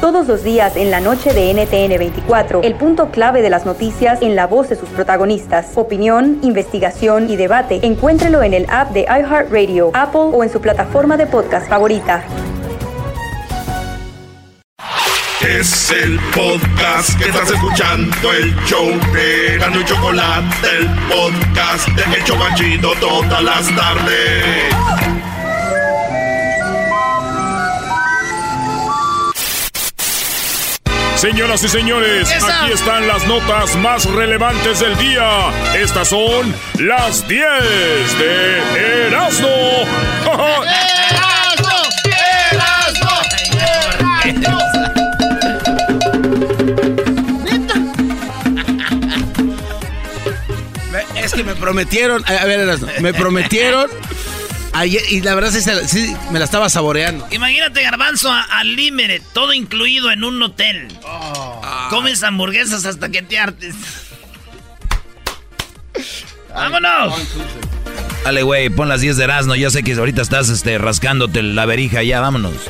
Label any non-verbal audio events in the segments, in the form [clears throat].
Todos los días en la noche de NTN 24, el punto clave de las noticias en la voz de sus protagonistas. Opinión, investigación y debate. Encuéntrelo en el app de iHeartRadio, Apple o en su plataforma de podcast favorita. Es el podcast que estás escuchando, el show de Gano y Chocolate, el podcast de todas las tardes. Señoras y señores, aquí están las notas más relevantes del día. Estas son las 10 de Erasmo. Es que me prometieron, a ver, Erasmo, me prometieron ayer, y la verdad sí, sí, me la estaba saboreando. Imagínate, Garbanzo, al límite, todo incluido en un hotel. Comes hamburguesas hasta que te hartes. ¡Vámonos! Dale, güey, pon las 10 de Erasmo. Yo sé que ahorita estás este, rascándote la verija. Ya, vámonos. [laughs]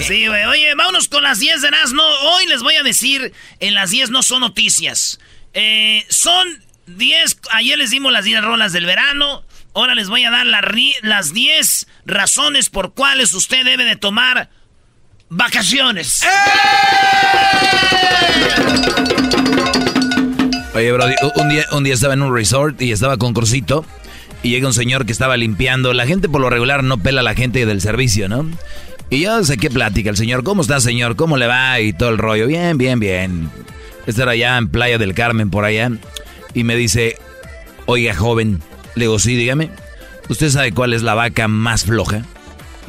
Sí, güey. Oye, vámonos con las 10 de Erasmo. Hoy les voy a decir, en las 10 no son noticias. Eh, son 10, ayer les dimos las 10 rolas del verano. Ahora les voy a dar las 10 razones por cuales usted debe de tomar vacaciones. Oye, bro, un día, un día estaba en un resort y estaba con Crucito. Y llega un señor que estaba limpiando. La gente por lo regular no pela a la gente del servicio, ¿no? Y yo sé qué plática el señor. ¿Cómo está, señor? ¿Cómo le va? Y todo el rollo. Bien, bien, bien. Este era allá en Playa del Carmen, por allá. Y me dice, oiga, joven. Le digo, sí, dígame. ¿Usted sabe cuál es la vaca más floja?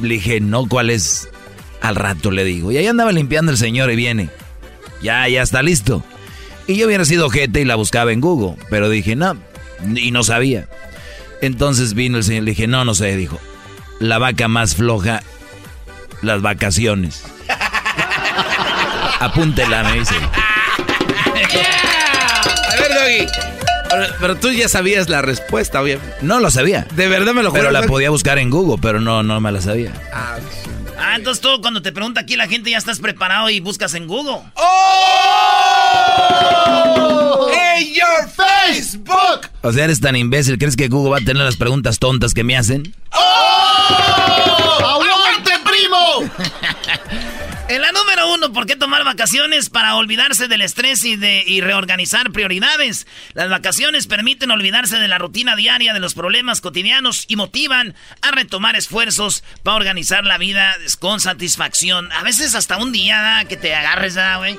Le dije, no, ¿cuál es? Al rato le digo. Y ahí andaba limpiando el señor y viene. Ya, ya está listo. Y yo hubiera sido gente y la buscaba en Google. Pero dije, no. Y no sabía. Entonces vino el señor y le dije, no, no sé. Dijo, la vaca más floja, las vacaciones. [laughs] Apúntela, me dice. [laughs] A ver, Doggy. Pero, tú ya sabías la respuesta, obviamente. No lo sabía. De verdad me lo juro. Pero la podía buscar en Google, pero no, no me la sabía. Ah, Ah, entonces tú cuando te pregunta aquí la gente ya estás preparado y buscas en Google. ¡Hey, your Facebook! O sea, eres tan imbécil. ¿Crees que Google va a tener las preguntas tontas que me hacen? ¡Aguante, primo! [laughs] En la número uno, ¿por qué tomar vacaciones? Para olvidarse del estrés y, de, y reorganizar prioridades. Las vacaciones permiten olvidarse de la rutina diaria, de los problemas cotidianos y motivan a retomar esfuerzos para organizar la vida con satisfacción. A veces hasta un día que te agarres, ¿da, güey.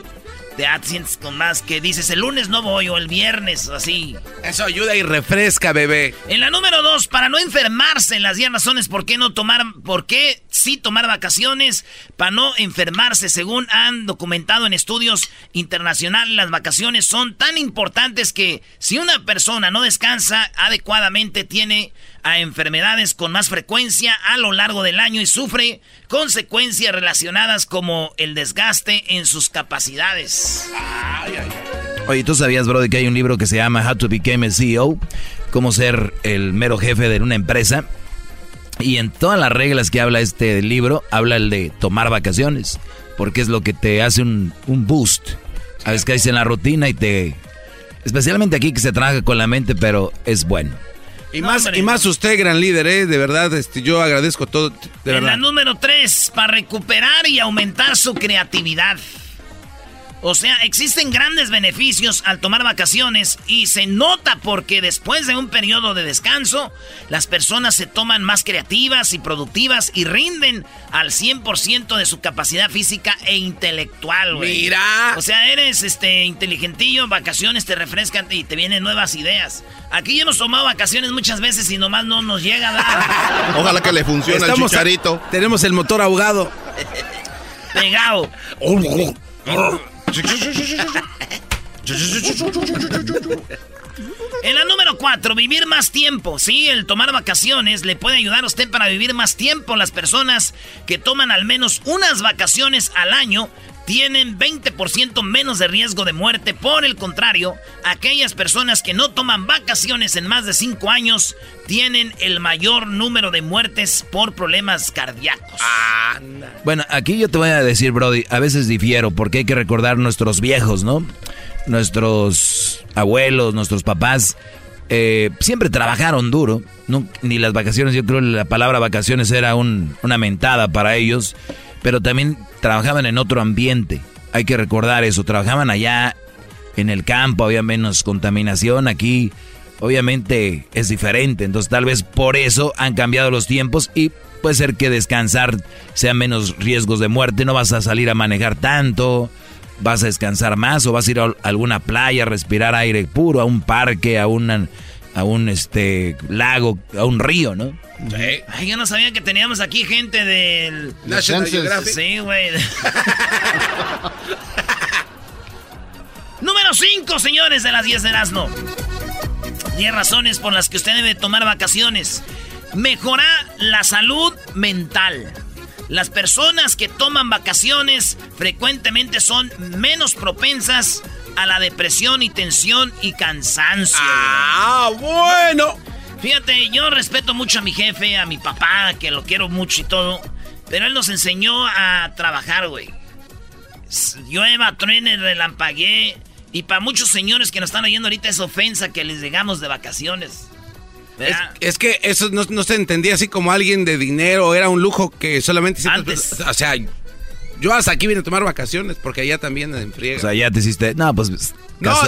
Te te sientes con más que dices el lunes no voy o el viernes, así. Eso ayuda y refresca, bebé. En la número dos, para no enfermarse, en las 10 razones por qué no tomar, por qué sí tomar vacaciones, para no enfermarse, según han documentado en estudios internacionales, las vacaciones son tan importantes que si una persona no descansa adecuadamente, tiene a enfermedades con más frecuencia a lo largo del año y sufre consecuencias relacionadas como el desgaste en sus capacidades. Oye, ¿tú sabías, bro, de que hay un libro que se llama How to Become a CEO? Cómo ser el mero jefe de una empresa. Y en todas las reglas que habla este libro, habla el de tomar vacaciones. Porque es lo que te hace un, un boost. A veces caes en la rutina y te... Especialmente aquí que se trabaja con la mente, pero es bueno. Y No, más, hombre. y más usted, gran líder, ¿eh? De verdad, este, yo agradezco todo. De en la verdad. número 3, para recuperar y aumentar su creatividad. O sea, existen grandes beneficios al tomar vacaciones y se nota porque después de un periodo de descanso, las personas se toman más creativas y productivas y rinden al 100% de su capacidad física e intelectual, güey. Mira. O sea, eres este inteligentillo, vacaciones te refrescan y te vienen nuevas ideas. Aquí ya hemos tomado vacaciones muchas veces y nomás no nos llega nada. [laughs] Ojalá que le funcione al Estamos a- chicharito. tenemos el motor ahogado. Pegado. En la número 4, vivir más tiempo. Sí, el tomar vacaciones le puede ayudar a usted para vivir más tiempo. Las personas que toman al menos unas vacaciones al año tienen 20% menos de riesgo de muerte. Por el contrario, aquellas personas que no toman vacaciones en más de 5 años tienen el mayor número de muertes por problemas cardíacos. Bueno, aquí yo te voy a decir, Brody, a veces difiero porque hay que recordar nuestros viejos, ¿no? Nuestros abuelos, nuestros papás. Eh, siempre trabajaron duro, ni las vacaciones, yo creo que la palabra vacaciones era una mentada para ellos, pero también trabajaban en otro ambiente. Hay que recordar eso, trabajaban allá en el campo, había menos contaminación, aquí obviamente es diferente, entonces tal vez por eso han cambiado los tiempos y puede ser que descansar sea menos riesgos de muerte, no vas a salir a manejar tanto, vas a descansar más o vas a ir a alguna playa, a respirar aire puro, a un parque, a, a un este, lago, a un río, ¿no? Sí. Ay, yo no sabía que teníamos aquí gente del... National Geographic. Sí, güey. [laughs] Número 5, señores de las 10 de Erasmo. 10 razones por las que usted debe tomar vacaciones. Mejora la salud mental. Las personas que toman vacaciones frecuentemente son menos propensas a la depresión y tensión y cansancio. Ah, bueno. Fíjate, yo respeto mucho a mi jefe, a mi papá, que lo quiero mucho y todo. Pero él nos enseñó a trabajar, güey. Llueva, truene, relampagué. Y para muchos señores que nos están oyendo ahorita es ofensa que les llegamos de vacaciones. Es, que eso no, se entendía así como alguien de dinero, era un lujo que solamente... Antes. O sea, yo hasta aquí vine a tomar vacaciones porque allá también en friega. O sea, ya te hiciste... No, pues...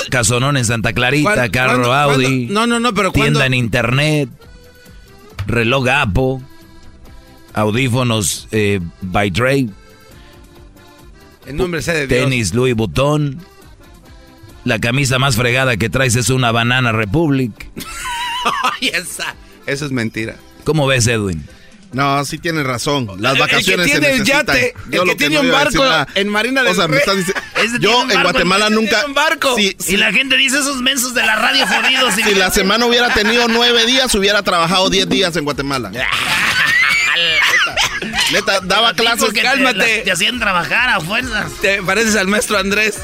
casonón en Santa Clarita, carro Audi. No, no, no, pero Tienda en internet, reloj Apple, audífonos eh, by Dre. En nombre sea de Dios. Tenis Louis Vuitton. La camisa más fregada que traes es una Banana Republic. [laughs] Ay, esa, eso es mentira. ¿Cómo ves, Edwin? No, sí tienes razón. Las vacaciones el que tiene el yate, el que, tiene un barco en Marina del o sea, me estás diciendo, Yo en Guatemala nunca. Un barco. y la gente dice esos mensos de la radio jodidos. si la semana hubiera tenido nueve días, hubiera trabajado diez días en Guatemala. [laughs] Neta, daba clases. Cálmate. Te, hacían trabajar a fuerzas. Te pareces al maestro Andrés.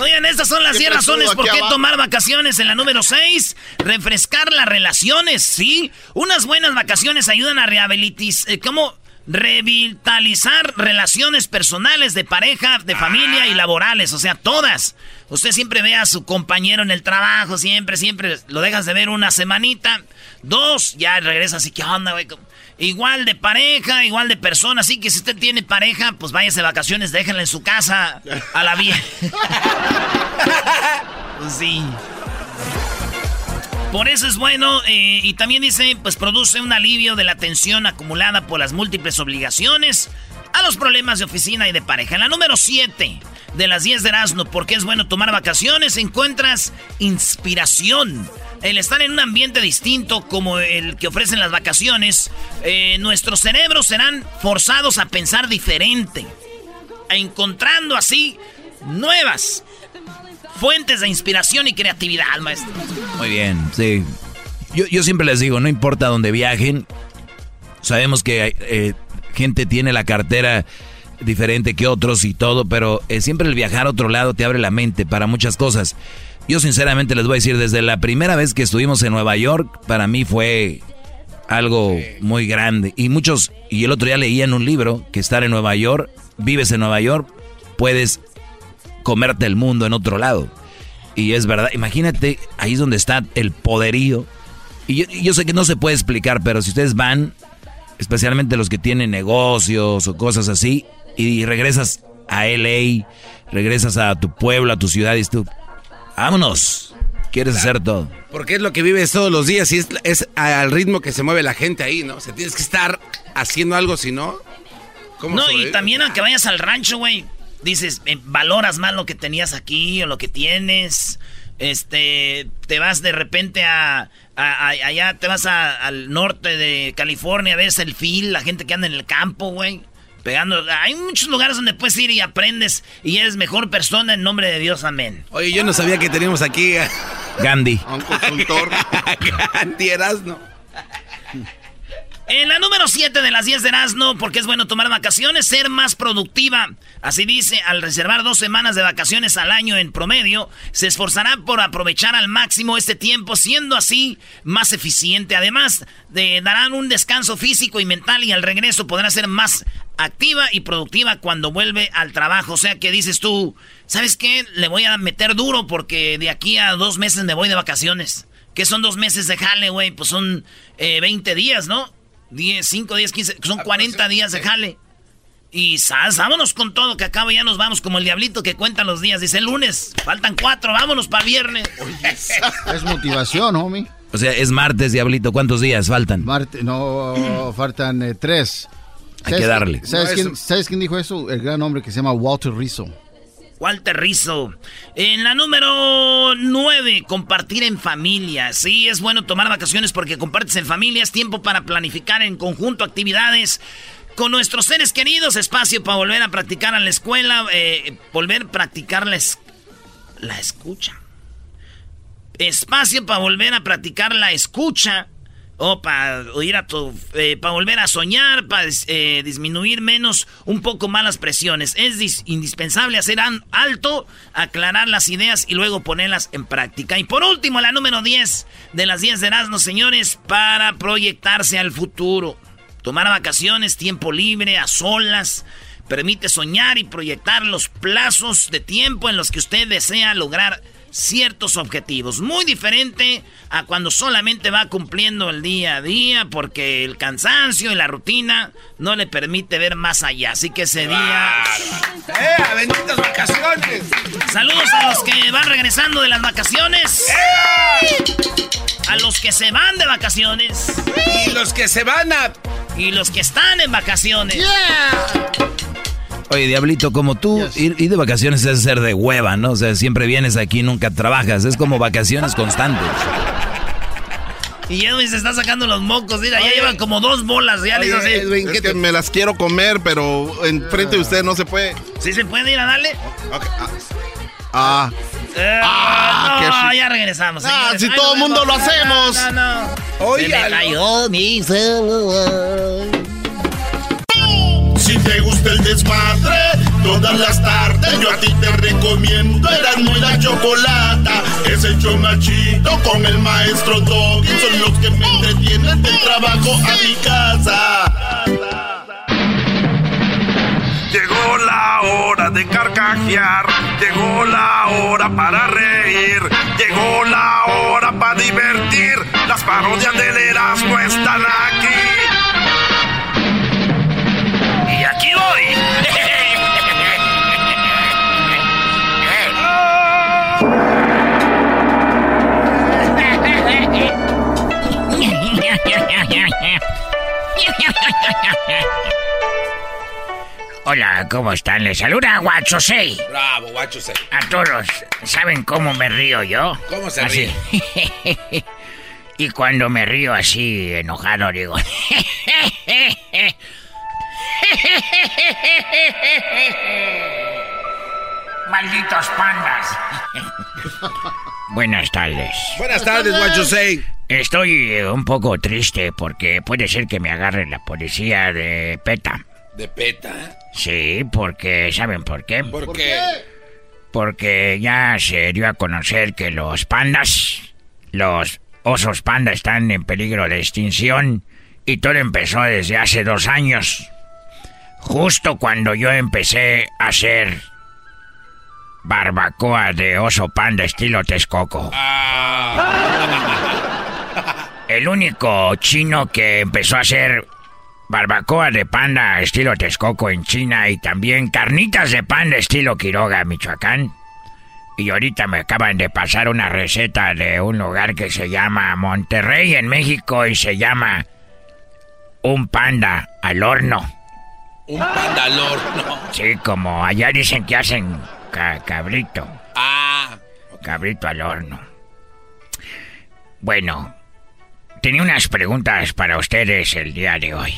Oigan, estas son las 10 razones por qué tomar vacaciones. En la número 6, refrescar las relaciones, ¿sí? Unas buenas vacaciones ayudan a rehabilitar, eh, ¿cómo? Revitalizar relaciones personales de pareja, de familia y laborales, o sea, todas. Usted siempre ve a su compañero en el trabajo, siempre, siempre lo dejas de ver una semanita, dos, ya regresa así, ¿qué onda, güey? Igual de pareja, igual de persona. Así que si usted tiene pareja, pues váyase de vacaciones, déjenla en su casa a la vieja. [laughs] pues sí. Por eso es bueno eh, y también dice, pues produce un alivio de la tensión acumulada por las múltiples obligaciones a los problemas de oficina y de pareja. En la número 7 de las 10 de Erasmo, porque es bueno tomar vacaciones, encuentras inspiración el estar en un ambiente distinto como el que ofrecen las vacaciones, eh, nuestros cerebros serán forzados a pensar diferente, encontrando así nuevas fuentes de inspiración y creatividad, maestro. Muy bien, sí. Yo, siempre les digo, no importa dónde viajen, sabemos que eh, gente tiene la cartera diferente que otros y todo, pero eh, siempre el viajar a otro lado te abre la mente para muchas cosas. Yo sinceramente les voy a decir, desde la primera vez que estuvimos en Nueva York, para mí fue algo muy grande. Y muchos, y el otro día leía en un libro que estar en Nueva York, vives en Nueva York, puedes comerte el mundo en otro lado. Y es verdad, imagínate, ahí es donde está el poderío. Y yo, sé que no se puede explicar, pero si ustedes van, especialmente los que tienen negocios o cosas así, y regresas a LA, regresas a tu pueblo, a tu ciudad, y tú, Vámonos. Quieres hacer todo. Porque es lo que vives todos los días y es, al ritmo que se mueve la gente ahí, ¿no? O sea, tienes que estar haciendo algo, si no. ¿cómo no, y también aunque vayas al rancho, güey, dices, eh, valoras más lo que tenías aquí o lo que tienes. este, te vas de repente a, allá, te vas al norte de California, ves el fil, la gente que anda en el campo, güey. Pegando, hay muchos lugares donde puedes ir y aprendes y eres mejor persona en nombre de Dios, amén. Oye, yo no sabía que teníamos aquí a Gandhi. un consultor. [laughs] Gandhi Erasno. En la número 7 de las 10 de Erasmo, porque es bueno tomar vacaciones, ser más productiva. Así dice, al reservar dos semanas de vacaciones al año en promedio, se esforzará por aprovechar al máximo este tiempo, siendo así más eficiente. Además, de, darán un descanso físico y mental y al regreso podrá ser más activa y productiva cuando vuelve al trabajo. O sea que dices tú, ¿sabes qué? Le voy a meter duro porque de aquí a dos meses me voy de vacaciones. ¿Qué son dos meses de jale, güey? Pues son 20 eh, días, ¿no? 10, 5, 10, 15, son 40 días de jale. Y sas, vámonos con todo, que acabo ya nos vamos como el diablito que cuenta los días. Dice el lunes, faltan cuatro, vámonos para viernes. [laughs] es motivación, homie. O sea, es martes, diablito, ¿cuántos días faltan? Martes, no, [clears throat] faltan eh, tres. Hay que darle. ¿sabes, quién, ¿Sabes quién dijo eso? El gran hombre que se llama Walter Rizzo. Walter Rizzo. En la número 9, compartir en familia. Sí, es bueno tomar vacaciones porque compartes en familia. Es tiempo para planificar en conjunto actividades con nuestros seres queridos. Espacio para volver a practicar a la escuela. Eh, volver a practicar la, la escucha. Espacio para volver a practicar la escucha o para oír a tu, eh, para volver a soñar, para eh, disminuir menos un poco más las presiones. Es indispensable hacer alto, aclarar las ideas y luego ponerlas en práctica. Y por último, la número 10 de las 10 de Erasmo, señores, para proyectarse al futuro. Tomar vacaciones, tiempo libre, a solas, permite soñar y proyectar los plazos de tiempo en los que usted desea lograr ciertos objetivos. Muy diferente a cuando solamente va cumpliendo el día a día porque el cansancio y la rutina no le permite ver más allá. Así que ese día... ¡Eh! ¡Benditas vacaciones! Saludos a los que van regresando de las vacaciones. A los que se van de vacaciones. Y los que se van a... Y los que están en vacaciones. Oye, Diablito, como tú, ir, de vacaciones es ser de hueva, ¿no? O sea, siempre vienes aquí, nunca trabajas. Es como vacaciones constantes. Y Edwin se está sacando los mocos, mira, ya llevan como dos bolas, ya les así. Edwin, es que me las quiero comer, pero enfrente de usted no se puede. ¿Sí se puede ir a darle? Ah. ah. Eh, ah, no, ya regresamos. Ah, si todo el mundo lo hacemos. No, no, no. Oye, se me cayó mi celular. Gusta el desmadre, todas las tardes yo a ti te recomiendo Eran muy la chocolata. Es el chomachito con el maestro Doggy. Son los que me entretienen del trabajo a mi casa. Llegó la hora de carcajear, llegó la hora para reír, llegó la hora para divertir. Las parodias del Erasmo están aquí Hola, ¿cómo están? Les saluda Guacho 6. Bravo, Guacho 6. A todos, ¿saben cómo me río yo? ¿Cómo se ríe? [laughs] y cuando me río así, enojado, digo... [laughs] [laughs] Malditos pandas. [laughs] Buenas tardes. Buenas tardes, Guacho Estoy eh, un poco triste porque puede ser que me agarre la policía de PETA. ¿De PETA? Sí, porque ¿saben por qué? ¿Por, qué? Porque ya se dio a conocer que los pandas, los osos panda están en peligro de extinción y todo empezó desde hace dos años. Justo cuando yo empecé a hacer barbacoa de oso panda estilo Texcoco. El único chino que empezó a hacer barbacoa de panda estilo Texcoco en China y también carnitas de panda estilo Quiroga, Michoacán. Y ahorita me acaban de pasar una receta de un lugar que se llama Monterrey en México y se llama un panda al horno. Un pandalor, no. Sí, como allá dicen que hacen cabrito. Ah, Cabrito al horno. Bueno, tenía unas preguntas para ustedes el día de hoy.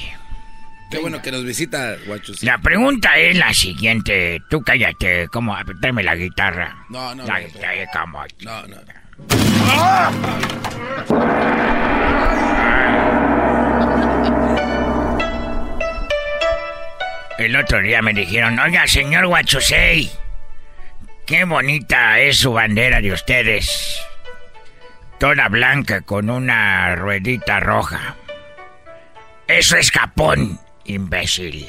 Qué bueno que nos visita, Guachus. La pregunta es la siguiente. Tú cállate, ¿cómo? Tráeme la guitarra. No, no, La no, guitarra, ¿cómo? No, no. El otro día me dijeron, oiga, señor Huachusei, qué bonita es su bandera de ustedes. Toda blanca con una ruedita roja. Eso es Japón, imbécil.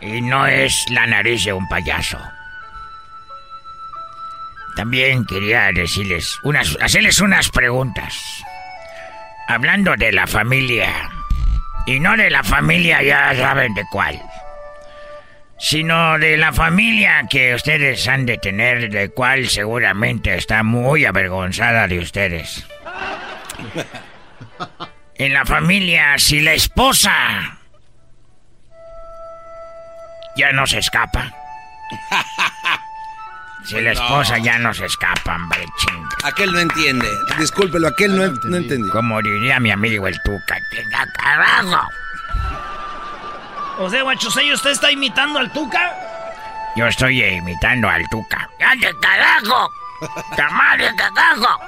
Y no es la nariz de un payaso. También quería decirles unas, hacerles unas preguntas. Hablando de la familia, y no de la familia ya saben de cuál, sino de la familia que ustedes han de tener, de cual seguramente está muy avergonzada de ustedes. En la familia, si la esposa ya no se escapa. Si la esposa ya no se escapa, hombre, chinga. Aquel no entiende. Discúlpelo, aquel no, no entendió. Como diría mi amigo el Tuca, tenga carajo. O sea, Guachusei, ¿usted está imitando al Tuca? Yo estoy eh, imitando al Tuca. ¡Ande carajo! ¡Tamale carajo!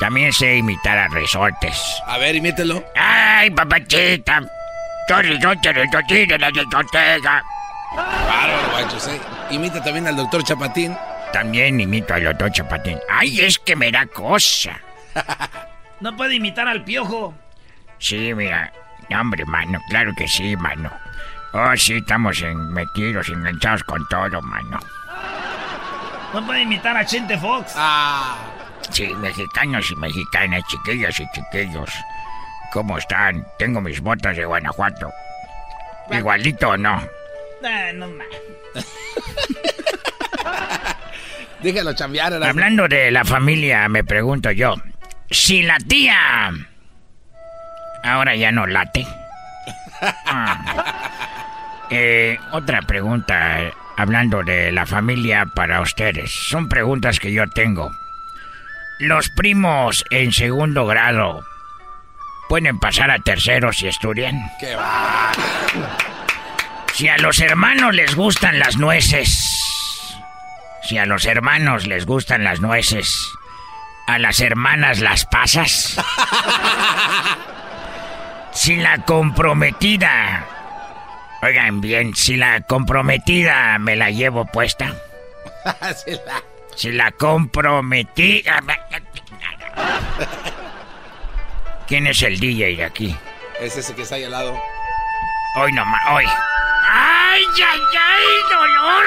También sé imitar a resortes. A ver, imítelo. ¡Ay, papachita! Yo resorte, resorte de la discoteca. Bárbaro, Guachus, eh. Imita también al doctor Chapatín. También imito al doctor Chapatín. ¡Ay, es que me da cosa! [laughs] No puede imitar al piojo. Sí, mira. No, hombre, mano. Claro que sí, mano. Oh, sí, estamos en- metidos, enganchados con todo, mano. No puede imitar a Chente Fox. Ah. Sí, mexicanos y mexicanas, chiquillos y chiquillos. ¿Cómo están? Tengo mis botas de Guanajuato. Igualito o no. Ah, no más. [laughs] Déjalo chambear. Hablando de la familia, me pregunto yo. Si la tía... Ahora ya no late. [laughs] Ah. Eh, otra pregunta, hablando de la familia para ustedes. Son preguntas que yo tengo. Los primos en segundo grado pueden pasar a tercero si estudian. Qué va. Si a los hermanos les gustan las nueces. Si a los hermanos les gustan las nueces. A las hermanas las pasas. [laughs] Si la comprometida. Oigan bien, si la comprometida me la llevo puesta. [laughs] La- Si la comprometida. ¿Quién es el DJ de aquí? Es ese que está ahí al lado. Hoy nomás, hoy. ¡Ay, ay, ay, dolor!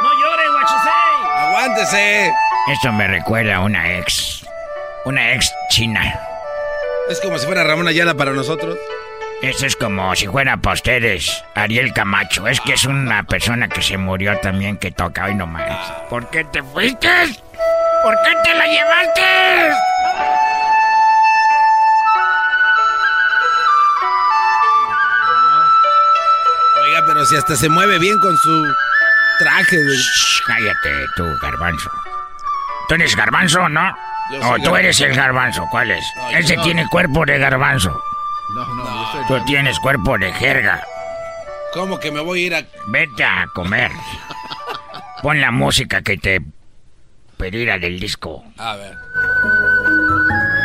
No llore, Guachusei. ¡Aguántese! Esto me recuerda a una ex. Una ex china. Es como si fuera Ramón Ayala para nosotros. Esto es como si fuera para ustedes Ariel Camacho. Es que es una persona que se murió también que toca hoy nomás. ¿Por qué te fuiste? ¿Por qué te la llevaste? Pero si hasta se mueve bien con su traje. de- Shh, cállate tú, garbanzo. ¿Tú eres garbanzo, no? Yo O soy tú garbanzo. eres el garbanzo, ¿cuál es? No, Ese no. tiene cuerpo de garbanzo. No, no, yo soy Tú tienes cuerpo de jerga. ¿Cómo que me voy a ir a.? Vete a comer. Pon la música que te pedirá del disco. A ver.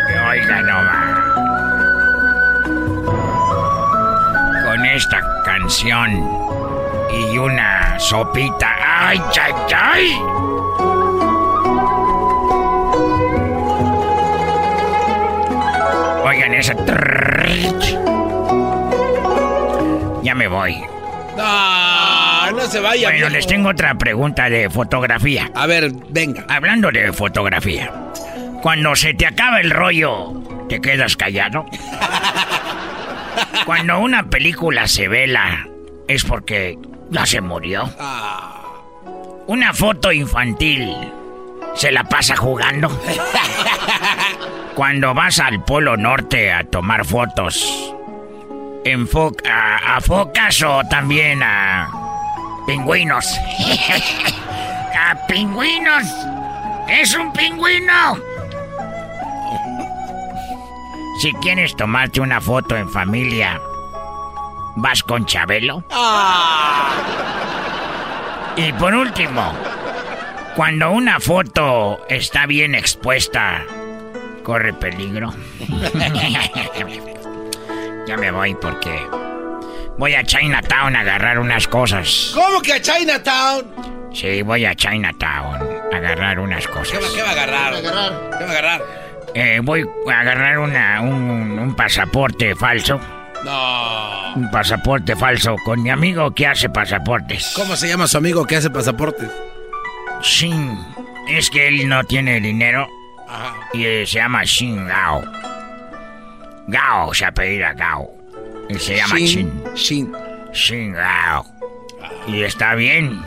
Que oiga nomás. Esta canción y una sopita. ¡Ay, ay, ay! Oigan esa. Ya me voy. No, no se vaya. Bueno, les tengo otra pregunta de fotografía. A ver, venga. Hablando de fotografía, cuando se te acaba el rollo, ¿te quedas callado? [laughs] Cuando una película se vela, es porque ya se murió. Ah, Una foto infantil, ¿se la pasa jugando? [laughs] Cuando vas al Polo Norte a tomar fotos, enfoca a, focas o también a pingüinos. [laughs] a pingüinos. Es un pingüino. Si quieres tomarte una foto en familia, ¿vas con Chabelo? Ah. Y por último, cuando una foto está bien expuesta, corre peligro. [laughs] ya me voy porque voy a Chinatown a agarrar unas cosas. ¿Cómo que a Chinatown? Sí, voy a Chinatown a agarrar unas cosas. ¿Qué va, a agarrar? ¿Qué va a agarrar? ¿Qué va a agarrar? Eh, voy a agarrar una, un, un pasaporte falso. No. Un pasaporte falso con mi amigo que hace pasaportes. ¿Cómo se llama su amigo que hace pasaportes? Shin. Es que él no tiene dinero. Y se llama Shin Gao. Gao se apellida Gao. Y se llama Shin. Shin. Shin Gao. Y está bien.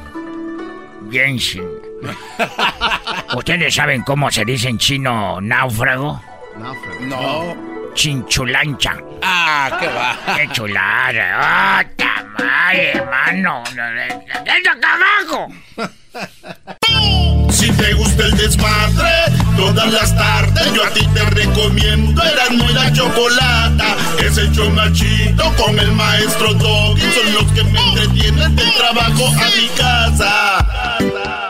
Bien Shin. [laughs] ¿Ustedes saben cómo se dice en chino náufrago? Náufrago. No. Chinchulancha. Ah, qué va. [laughs] Qué chulada. ¡Ah, oh, tamal, hermano! ¡Desde acá abajo! Si te gusta el desmadre, todas las tardes yo a ti te recomiendo Eran y la Chocolata. Es el chomachito con el maestro Doggy. Son los que me entretienen del trabajo a mi casa.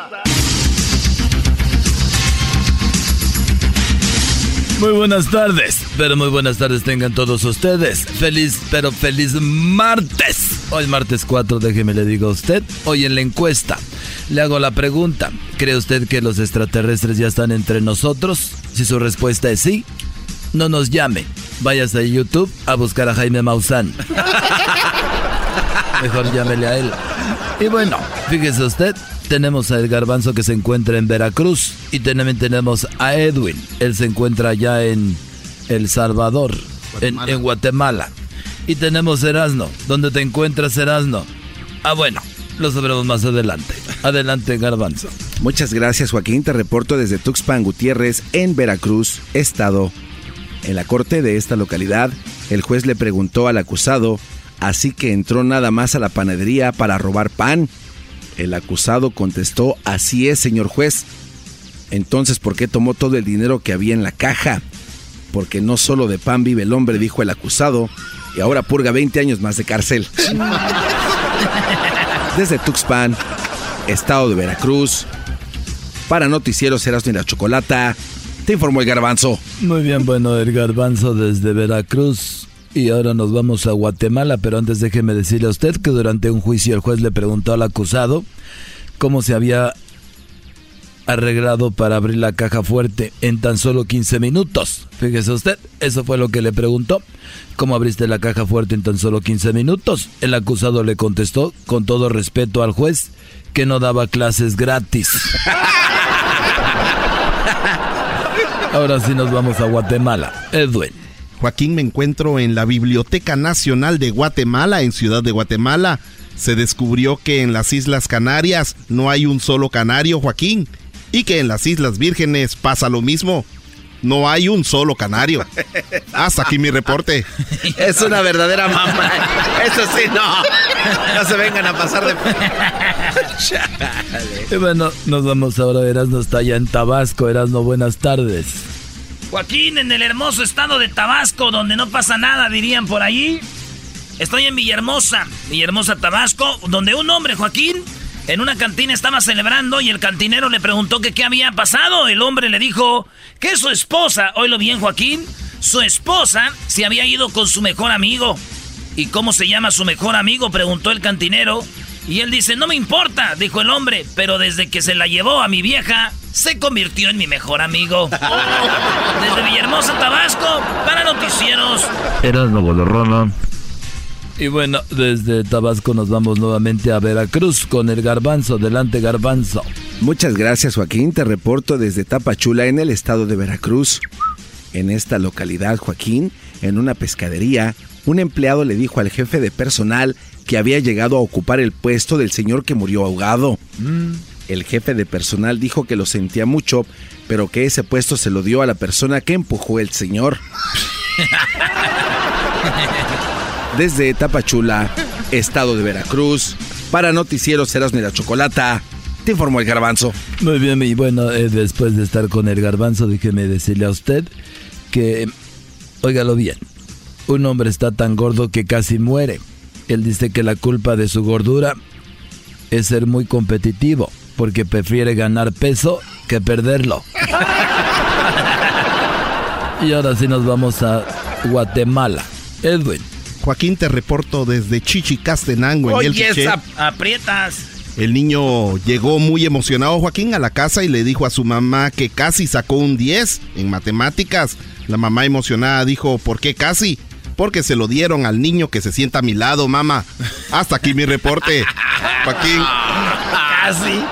Muy buenas tardes, pero muy buenas tardes tengan todos ustedes. Feliz, pero feliz martes. Hoy martes 4, déjeme le digo a usted. Hoy en la encuesta le hago la pregunta. ¿Cree usted que los extraterrestres ya están entre nosotros? Si su respuesta es sí, no nos llame. Váyase a YouTube a buscar a Jaime Maussan. [laughs] Mejor llámele a él. Y bueno, fíjese usted, tenemos a Edgar Banzo que se encuentra en Veracruz y también tenemos a Edwin. Él se encuentra allá en El Salvador, En, Guatemala. Y tenemos Erasno. ¿Dónde te encuentras, Erasno? Ah, bueno, lo sabremos más adelante. Adelante, Garbanzo. Muchas gracias, Joaquín. Te reporto desde Tuxpan Gutiérrez, en Veracruz, Estado. En la corte de esta localidad, el juez le preguntó al acusado, así que entró nada más a la panadería para robar pan el acusado contestó, así es, señor juez. Entonces, ¿por qué tomó todo el dinero que había en la caja? Porque no solo de pan vive el hombre, dijo el acusado, y ahora purga 20 años más de cárcel. [laughs] Desde Tuxpan, estado de Veracruz, para Noticieros Erasmo y la Chocolata, te informó el garbanzo. Muy bien, bueno, el garbanzo desde Veracruz. Y ahora nos vamos a Guatemala, pero antes déjeme decirle a usted que durante un juicio el juez le preguntó al acusado cómo se había arreglado para abrir la caja fuerte en tan solo 15 minutos. Fíjese usted, eso fue lo que le preguntó. ¿Cómo abriste la caja fuerte en tan solo 15 minutos? El acusado le contestó, con todo respeto al juez, que no daba clases gratis. [laughs] Ahora sí nos vamos a Guatemala. Edwin. Joaquín, me encuentro en la Biblioteca Nacional de Guatemala, en Ciudad de Guatemala. Se descubrió que en las Islas Canarias no hay un solo canario, Joaquín, y que en las Islas Vírgenes pasa lo mismo. No hay un solo canario. Hasta aquí mi reporte. [laughs] Es una verdadera mamá. Eso sí, no. No se vengan a pasar de... y bueno, nos vamos ahora. Erasno está allá en Tabasco. Erasno, buenas tardes. Joaquín, en el hermoso estado de Tabasco, donde no pasa nada, dirían por ahí. Estoy en Villahermosa, Villahermosa, Tabasco, donde un hombre, Joaquín, en una cantina estaba celebrando y el cantinero le preguntó que qué había pasado. El hombre le dijo que su esposa, oílo bien, Joaquín, su esposa se había ido con su mejor amigo. ¿Y cómo se llama su mejor amigo? preguntó el cantinero. Y él dice, no me importa, dijo el hombre, pero desde que se la llevó a mi vieja, se convirtió en mi mejor amigo. [laughs] Desde Villahermosa, Tabasco, para noticieros. Eras Rona. Y bueno, desde Tabasco nos vamos nuevamente a Veracruz con el garbanzo. Delante, garbanzo. Muchas gracias, Joaquín. Te reporto desde Tapachula, en el estado de Veracruz. En esta localidad, Joaquín, en una pescadería, un empleado le dijo al jefe de personal que había llegado a ocupar el puesto del señor que murió ahogado. Mm. El jefe de personal dijo que lo sentía mucho, pero que ese puesto se lo dio a la persona que empujó el señor. [laughs] Desde Tapachula, estado de Veracruz, para Noticieros Eras de la Chocolata, te informó el garbanzo. Muy bien, y bueno, eh, después de estar con el garbanzo, déjeme decirle a usted que, óigalo bien, un hombre está tan gordo que casi muere. Él dice que la culpa de su gordura es ser muy competitivo, porque prefiere ganar peso que perderlo. [laughs] y ahora sí nos vamos a Guatemala. Edwin. Joaquín, te reporto desde Chichicastenango, en el Oye, aprietas. El niño llegó muy emocionado, Joaquín, a la casa y le dijo a su mamá que casi sacó un 10 en matemáticas. La mamá emocionada dijo, ¿por qué casi? Porque se lo dieron al niño que se sienta a mi lado, mamá. Hasta aquí mi reporte. [laughs] Joaquín. Casi.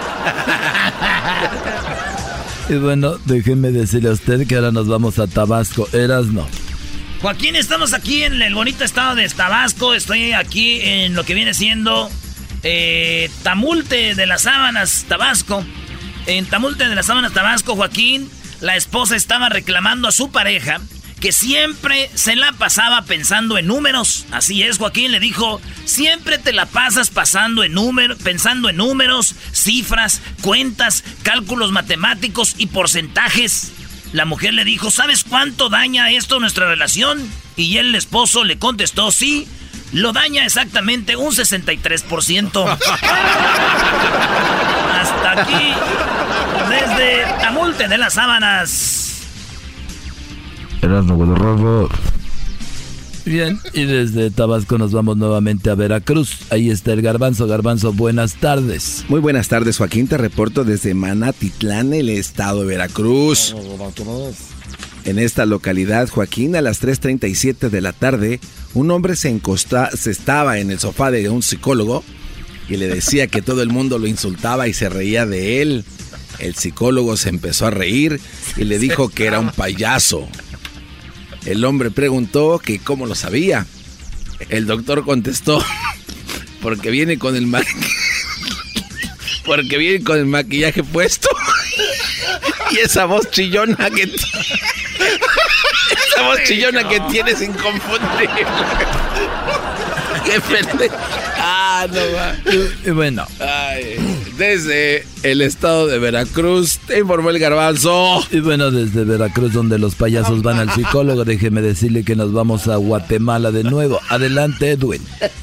Y bueno, déjeme decirle a usted que ahora nos vamos a Tabasco. Eras no. Joaquín, estamos aquí en el bonito estado de Tabasco. Estoy aquí en lo que viene siendo eh, Tamulte de las Sábanas, Tabasco. En Tamulte de las Sábanas, Tabasco, Joaquín, la esposa estaba reclamando a su pareja que siempre se la pasaba pensando en números. Así es, Joaquín le dijo, siempre te la pasas pasando en pensando en números, cifras, cuentas, cálculos matemáticos y porcentajes. La mujer le dijo, ¿sabes cuánto daña esto nuestra relación? Y el esposo le contestó, sí, lo daña exactamente un 63%. [laughs] Hasta aquí, desde Tamulte de las Sábanas. Bien, y desde Tabasco nos vamos nuevamente a Veracruz. Ahí está el garbanzo. Garbanzo, buenas tardes. Muy buenas tardes, Joaquín. Te reporto desde Manatitlán, el estado de Veracruz. En esta localidad, Joaquín, a las 3.37 de la tarde, un hombre se, encosta, se estaba en el sofá de un psicólogo y le decía que todo el mundo lo insultaba y se reía de él. El psicólogo se empezó a reír y le dijo que era un payaso. El hombre preguntó que cómo lo sabía. El doctor contestó, [laughs] porque viene con el [laughs] porque viene con el maquillaje puesto. [laughs] y esa voz chillona que esa voz chillona que tienes inconfundible. Qué pendejo. Ah, no va. Bueno. Desde el estado de Veracruz, te informó el garbanzo. Y bueno, desde Veracruz, donde los payasos van al psicólogo, déjeme decirle que nos vamos a Guatemala de nuevo. Adelante, Edwin.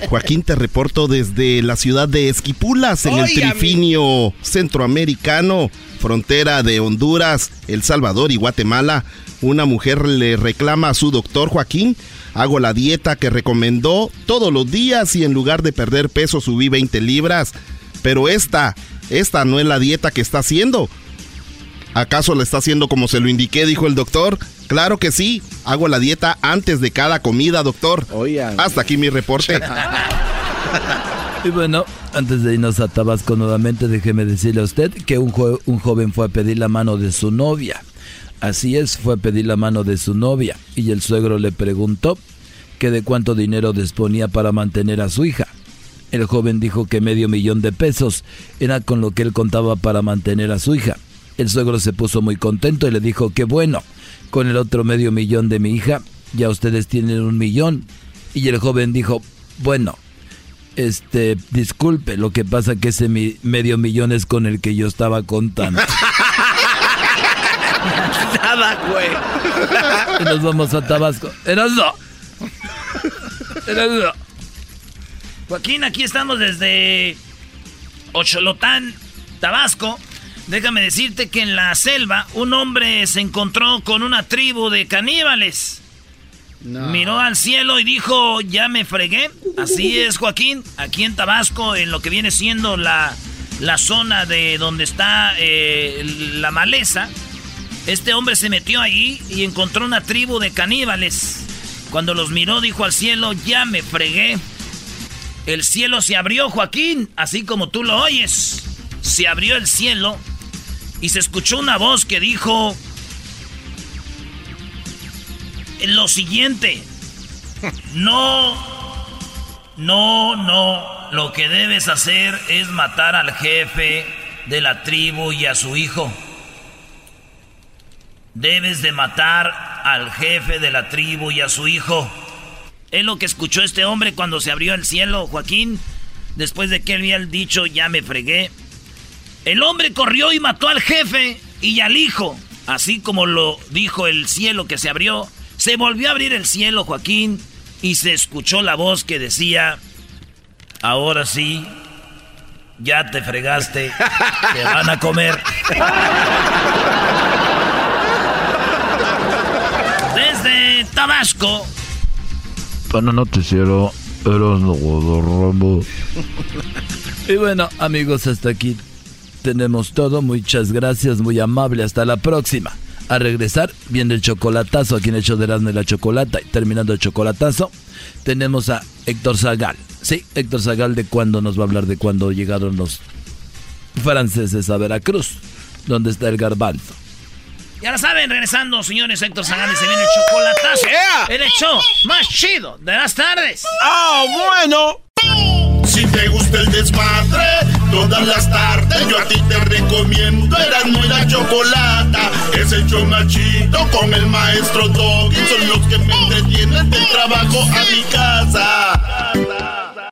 Joaquín, te reporto desde la ciudad de Esquipulas, en el trifinio centroamericano, frontera de Honduras, El Salvador y Guatemala. Una mujer le reclama a su doctor Joaquín Hago la dieta que recomendó todos los días y en lugar de perder peso subí 20 libras. Pero esta, esta no es la dieta que está haciendo. ¿Acaso la está haciendo como se lo indiqué, dijo el doctor? Claro que sí. Hago la dieta antes de cada comida, doctor. Hasta aquí mi reporte. [laughs] y bueno, antes de irnos a Tabasco nuevamente, déjeme decirle a usted que un, un joven fue a pedir la mano de su novia. Así es, fue a pedir la mano de su novia y el suegro le preguntó que de cuánto dinero disponía para mantener a su hija. El joven dijo que medio millón de pesos era con lo que él contaba para mantener a su hija. El suegro se puso muy contento y le dijo que bueno, con el otro medio millón de mi hija, ya ustedes tienen un millón. Y el joven dijo, bueno, este, disculpe, lo que pasa que ese medio millón es con el que yo estaba contando. [laughs] Nada, güey. Y nos vamos a Tabasco. Erasno. Erasno. Joaquín, aquí estamos desde Ocholotán, Tabasco. Déjame decirte que en la selva un hombre se encontró con una tribu de caníbales. Miró al cielo y dijo, ya me fregué. Así es, Joaquín. Aquí en Tabasco, en lo que viene siendo la, la zona de donde está eh, la maleza, este hombre se metió allí y encontró una tribu de caníbales. Cuando los miró dijo al cielo, ya me fregué. El cielo se abrió, Joaquín, así como tú lo oyes. Se abrió el cielo y se escuchó una voz que dijo lo siguiente. [laughs] No, no, no. Lo que debes hacer es matar al jefe de la tribu y a su hijo. Debes de matar al jefe de la tribu y a su hijo. Es lo que escuchó este hombre cuando se abrió el cielo, Joaquín. Después de que él había dicho, ya me fregué. El hombre corrió y mató al jefe y al hijo. Así como lo dijo el cielo que se abrió, se volvió a abrir el cielo, Joaquín, y se escuchó la voz que decía, ahora sí, ya te fregaste, te van a comer. [laughs] Desde Tabasco. Para noticiero, eras Rambo. Y bueno, amigos, hasta aquí tenemos todo. Muchas gracias, muy amable. Hasta la próxima. A regresar, viene el chocolatazo aquí en el de Erasmo la Chocolata. Y terminando el chocolatazo, tenemos a Héctor Zagal. Sí, Héctor Zagal de cuándo nos va a hablar de cuándo llegaron los franceses a Veracruz, donde está el garbanzo. Ya lo saben, regresando, señores, Héctor Zagal se viene el chocolatazo. El show más chido de las tardes. ¡Ah, bueno! Si te gusta el desmadre, todas las tardes yo a ti te recomiendo. Eran muy la chocolata. Es el show más chido con el maestro Doggy. Son los que me entretienen del trabajo a mi casa.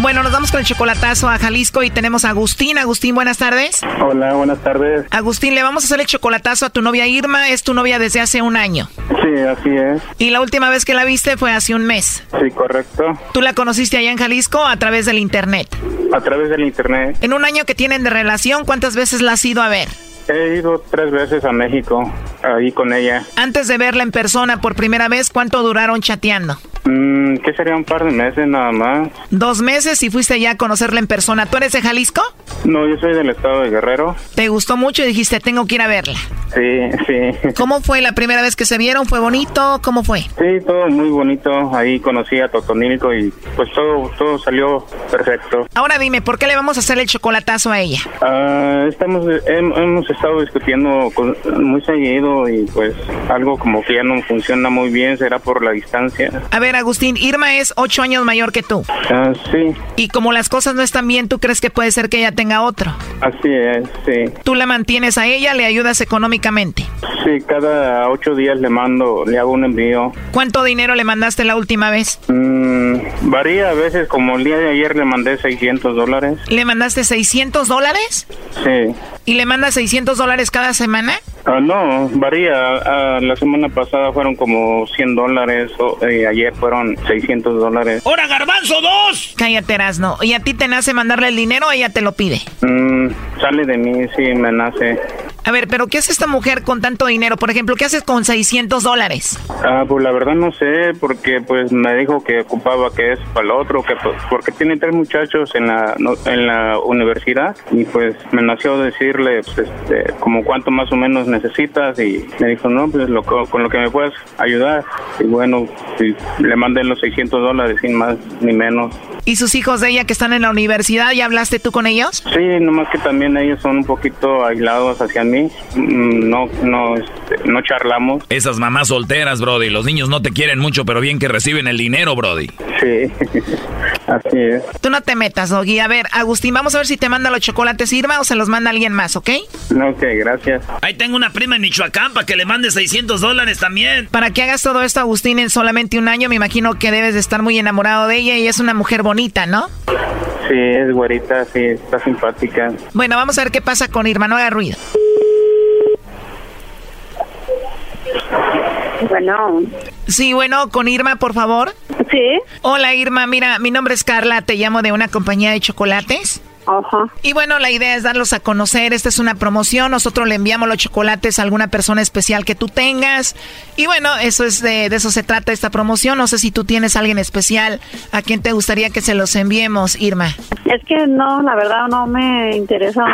Bueno, nos vamos con el chocolatazo a Jalisco y tenemos a Agustín. Agustín, buenas tardes. Hola, buenas tardes. Agustín, le vamos a hacer el chocolatazo a tu novia Irma. Es tu novia desde hace un año. Sí, así es. Y la última vez que la viste fue hace un mes. Sí, correcto. ¿Tú la conociste allá en Jalisco a través del internet? A través del internet. En un año que tienen de relación, ¿cuántas veces la has ido a ver? He ido tres veces a México, ahí con ella. Antes de verla en persona por primera vez, ¿cuánto duraron chateando? Mm, ¿Qué sería un par de meses nada más? Dos meses y fuiste ya a conocerla en persona. ¿Tú eres de Jalisco? No, yo soy del estado de Guerrero. ¿Te gustó mucho y dijiste, tengo que ir a verla? Sí, sí. ¿Cómo fue la primera vez que se vieron? ¿Fue bonito? ¿Cómo fue? Sí, todo muy bonito. Ahí conocí a Totonilco y pues todo, todo salió perfecto. Ahora dime, ¿por qué le vamos a hacer el chocolatazo a ella? Ah, estamos, hem- hemos estado discutiendo con- muy seguido y pues algo como que ya no funciona muy bien, será por la distancia. A ver, Agustín, Irma es ocho años mayor que tú. Ah, sí, Y como las cosas no están bien, ¿tú crees que puede ser que ella tenga otro? así es, sí. Tú la mantienes a ella, le ayudas económicamente. Sí, cada ocho días le mando, le hago un envío. ¿Cuánto dinero le mandaste la última vez? Mm, varía a veces, como el día de ayer le mandé 600 dólares. ¿Le mandaste 600 dólares? Sí. ¿Y le mandas 600 dólares cada semana? Ah, no, varía. Ah, la semana pasada fueron como 100 dólares, o, eh, ayer fueron 600 dólares. ¡Hora garbanzo dos! Cállate, Erasno. ¿Y a ti te nace mandarle el dinero o ella te lo pide? Mm, sale de mí, sí, me nace. A ver, pero ¿qué hace esta mujer con tanto dinero? Por ejemplo, ¿qué haces con 600 dólares? Ah, pues la verdad no sé, porque pues me dijo que ocupaba que es para el otro, que pues, porque tiene tres muchachos en la no- en la universidad y pues me nació decirle pues, este, como cuánto más o menos necesitas y me dijo no, pues lo, co- con lo que me puedas ayudar y bueno, sí, le mandé los 600 dólares sin más ni menos. ¿Y sus hijos de ella que están en la universidad, ya hablaste tú con ellos? Sí, nomás que también ellos son un poquito aislados hacia mí, Mm, no no este, no charlamos. Esas mamás solteras, Brody. Los niños no te quieren mucho, pero bien que reciben el dinero, Brody. Sí, [laughs] así es. Tú no te metas, Doggy. A ver, Agustín, vamos a ver si te manda los chocolates Irma o se los manda alguien más, ¿ok? Ok, gracias. Ahí tengo una prima en Michoacán para que le mande 600 dólares también. Para que hagas todo esto, Agustín, en solamente un año, me imagino que debes de estar muy enamorado de ella y es una mujer bonita, ¿no? Sí, es güerita, sí, está simpática. Bueno, vamos a ver qué pasa con Irma, no haga ruido. Bueno. Sí, bueno, con Irma, por favor. Sí. Hola, Irma. Mira, mi nombre es Carla. Te llamo de una compañía de chocolates. Ajá. Y bueno, la idea es darlos a conocer. Esta es una promoción. Nosotros le enviamos los chocolates a alguna persona especial que tú tengas. Y bueno, eso es de, de eso se trata esta promoción. No sé si tú tienes a alguien especial a quien te gustaría que se los enviemos, Irma. Es que no, la verdad no me interesa.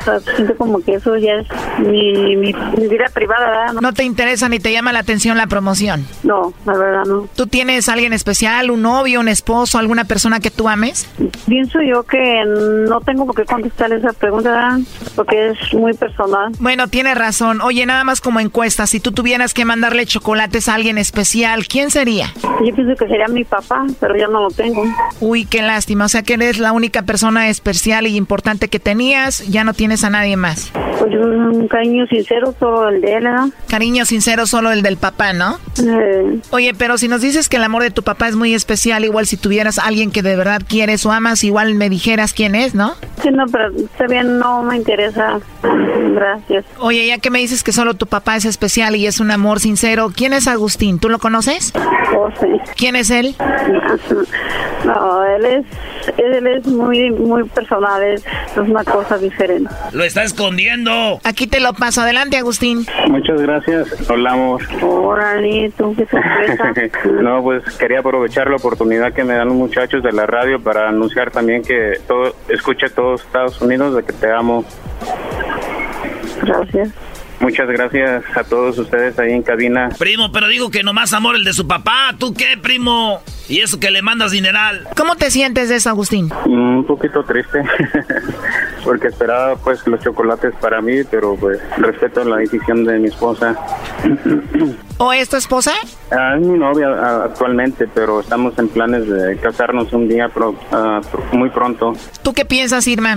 O sea, siento como que eso ya es mi, mi, vida privada, ¿verdad? ¿no? te interesa ni te llama la atención la promoción? No, la verdad no. ¿Tú tienes alguien especial, un novio, un esposo, alguna persona que tú ames? Pienso yo que no tengo por qué contestar esa pregunta porque es muy personal. Bueno, tienes razón. Oye, nada más como encuesta, si tú tuvieras que mandarle chocolates a alguien especial, ¿quién sería? Yo pienso que sería mi papá, pero ya no lo tengo. Uy, qué lástima. O sea que eres la única persona especial y importante que tenías, ya no tienes a nadie más. Pues un cariño sincero solo el de él, ¿no? Cariño sincero solo el del papá, ¿no? Eh. Oye, pero si nos dices que el amor de tu papá es muy especial, igual si tuvieras a alguien que de verdad quieres o amas, igual me dijeras quién es, ¿no? Sí, no, pero también no me interesa. Gracias. Oye, ya que me dices que solo tu papá es especial y es un amor sincero, ¿quién es Agustín? ¿Tú lo conoces? Oh, sí. ¿Quién es él? [laughs] No, él es, él es muy, muy personal, es, una cosa diferente. Lo está escondiendo. Aquí te lo paso. Adelante, Agustín. Muchas gracias. Hola, amor. Órale, tú qué sorpresa. [laughs] no, pues quería aprovechar la oportunidad que me dan los muchachos de la radio para anunciar también que todo, escuche todos Estados Unidos de que te amo. Gracias. Muchas gracias a todos ustedes ahí en cabina. Primo, pero digo que nomás amor el de su papá. ¿Tú qué, primo? Y eso que le mandas dineral. ¿Cómo te sientes de eso, Agustín? Un poquito triste. [laughs] Porque esperaba pues los chocolates para mí, pero pues respeto la decisión de mi esposa. ¿O es tu esposa? Ah, es mi novia actualmente, pero estamos en planes de casarnos un día ah, muy pronto. ¿Tú qué piensas, Irma?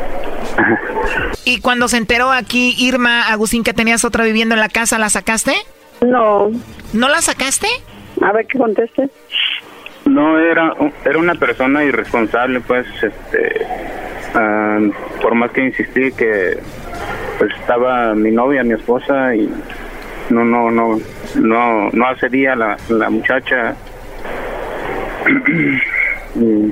¿Y cuando se enteró aquí, Irma, Agustín, que tenías otra viviendo en la casa, la sacaste? No. ¿No la sacaste? A ver qué conteste. No, era, era una persona irresponsable, pues, este, ah, por más que insistí que pues estaba mi novia, mi esposa y no, no, no, no, no accedía la, la muchacha. [clears throat] y,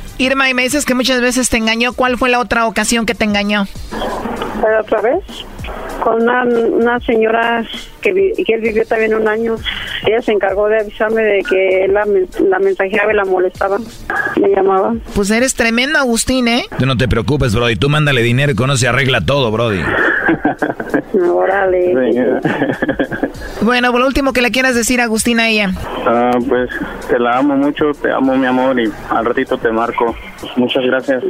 Irma, y me dices que muchas veces te engañó. ¿Cuál fue la otra ocasión que te engañó? otra vez? Con una, una señora que, que, él vivió también un año. Ella se encargó de avisarme de que la, la mensajeaba y la molestaba. Me llamaba. Pues eres tremendo, Agustín, ¿eh? Tú no te preocupes, Brody. Tú mándale dinero y con se arregla todo, Brody. [laughs] Órale. bueno, por último que le quieras decir, Agustín, a ella. Ah, pues te la amo mucho, te amo, mi amor, y al ratito te marco. Muchas gracias.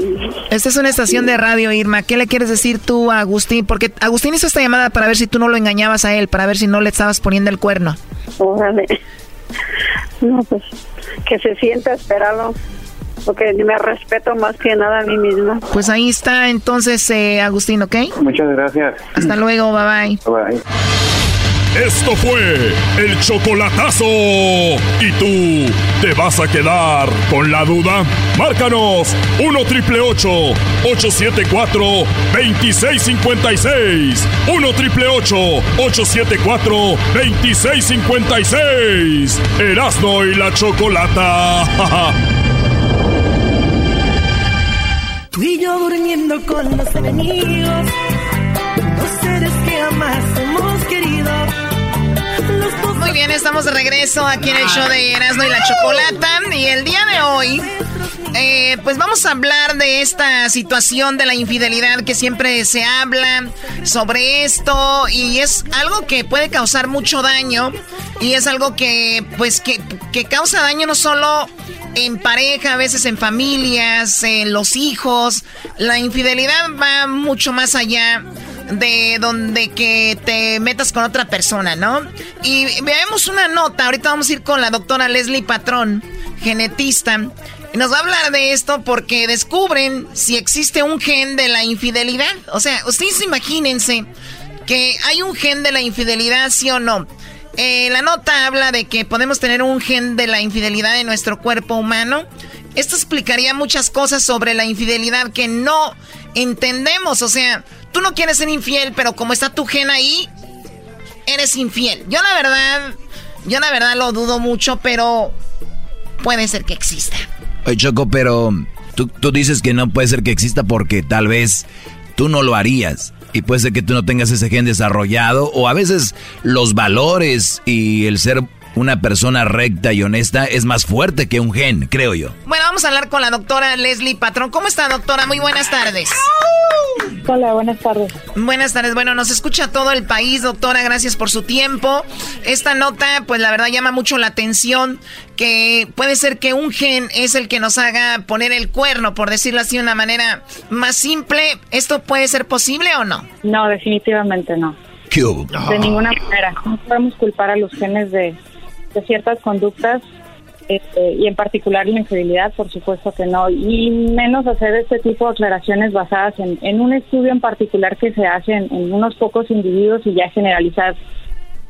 Esta es una estación de radio, Irma. ¿Qué le quieres decir tú a Agustín? Porque Agustín hizo esta llamada para ver si tú no lo engañabas a él, para ver si no le estabas poniendo el cuerno. Órale. No, pues que se sienta esperado. Porque me respeto más que nada a mí misma. Pues ahí está entonces, eh, Agustín, ¿ok? Muchas gracias. Hasta luego, bye bye. Bye. Esto fue el chocolatazo. ¿Y tú te vas a quedar con la duda? Márcanos 1 triple 874 2656. 1 triple 874 2656. Erasno y la chocolata. [laughs] Tú y yo durmiendo con los enemigos. Dos seres Muy bien, estamos de regreso aquí en el show de Erasmo y la Chocolata. Y el día de hoy Eh, pues vamos a hablar de esta situación de la infidelidad que siempre se habla sobre esto y es algo que puede causar mucho daño y es algo que pues que, que causa daño no solo en pareja, a veces en familias, en los hijos. La infidelidad va mucho más allá de donde que te metas con otra persona, ¿no? Y veamos una nota, ahorita vamos a ir con la doctora Leslie Patrón, genetista, nos va a hablar de esto porque descubren si existe un gen de la infidelidad. O sea, ustedes imagínense que hay un gen de la infidelidad, sí o no. Eh, la nota habla de que podemos tener un gen de la infidelidad en nuestro cuerpo humano. Esto explicaría muchas cosas sobre la infidelidad que no entendemos. O sea, tú no quieres ser infiel, pero como está tu gen ahí, eres infiel. Yo la verdad, yo la verdad lo dudo mucho, pero puede ser que exista. Oye, Choco, pero tú, tú dices que no puede ser que exista porque tal vez tú no lo harías. Y puede ser que tú no tengas ese gen desarrollado o a veces los valores y el ser una persona recta y honesta es más fuerte que un gen, creo yo. Bueno, vamos a hablar con la doctora Leslie Patrón. ¿Cómo está, doctora? Muy buenas tardes. Hola, buenas tardes. Buenas tardes. Bueno, nos escucha todo el país, doctora. Gracias por su tiempo. Esta nota, pues la verdad llama mucho la atención que puede ser que un gen es el que nos haga poner el cuerno, por decirlo así de una manera más simple. ¿Esto puede ser posible o no? No, definitivamente no. ¿Qué De ninguna manera. No podemos culpar a los genes de de ciertas conductas este, y en particular la infidelidad, por supuesto que no, y menos hacer este tipo de aclaraciones basadas en, un estudio en particular que se hace en, unos pocos individuos y ya generalizar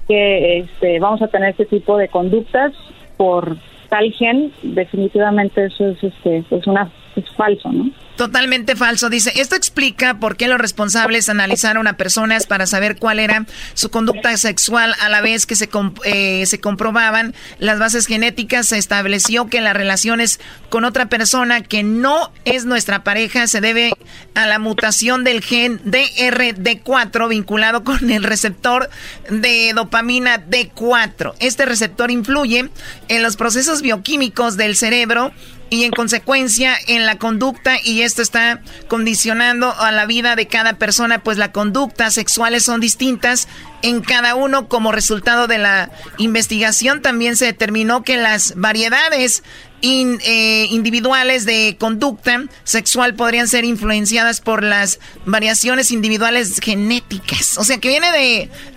que este, vamos a tener este tipo de conductas por tal gen, definitivamente eso es, este, es, una, es falso, ¿no? Totalmente falso. Dice, esto explica por qué los responsables analizaron a personas para saber cuál era su conducta sexual a la vez que se, eh, se comprobaban las bases genéticas. Se estableció que las relaciones con otra persona que no es nuestra pareja se debe a la mutación del gen DRD4 vinculado con el receptor de dopamina D4. Este receptor influye en los procesos bioquímicos del cerebro y en consecuencia en la conducta y esto está condicionando a la vida de cada persona, pues las conductas sexuales son distintas en cada uno como resultado de la investigación. También se determinó que las variedades eh, individuales de conducta sexual podrían ser influenciadas por las variaciones individuales genéticas. O sea, que viene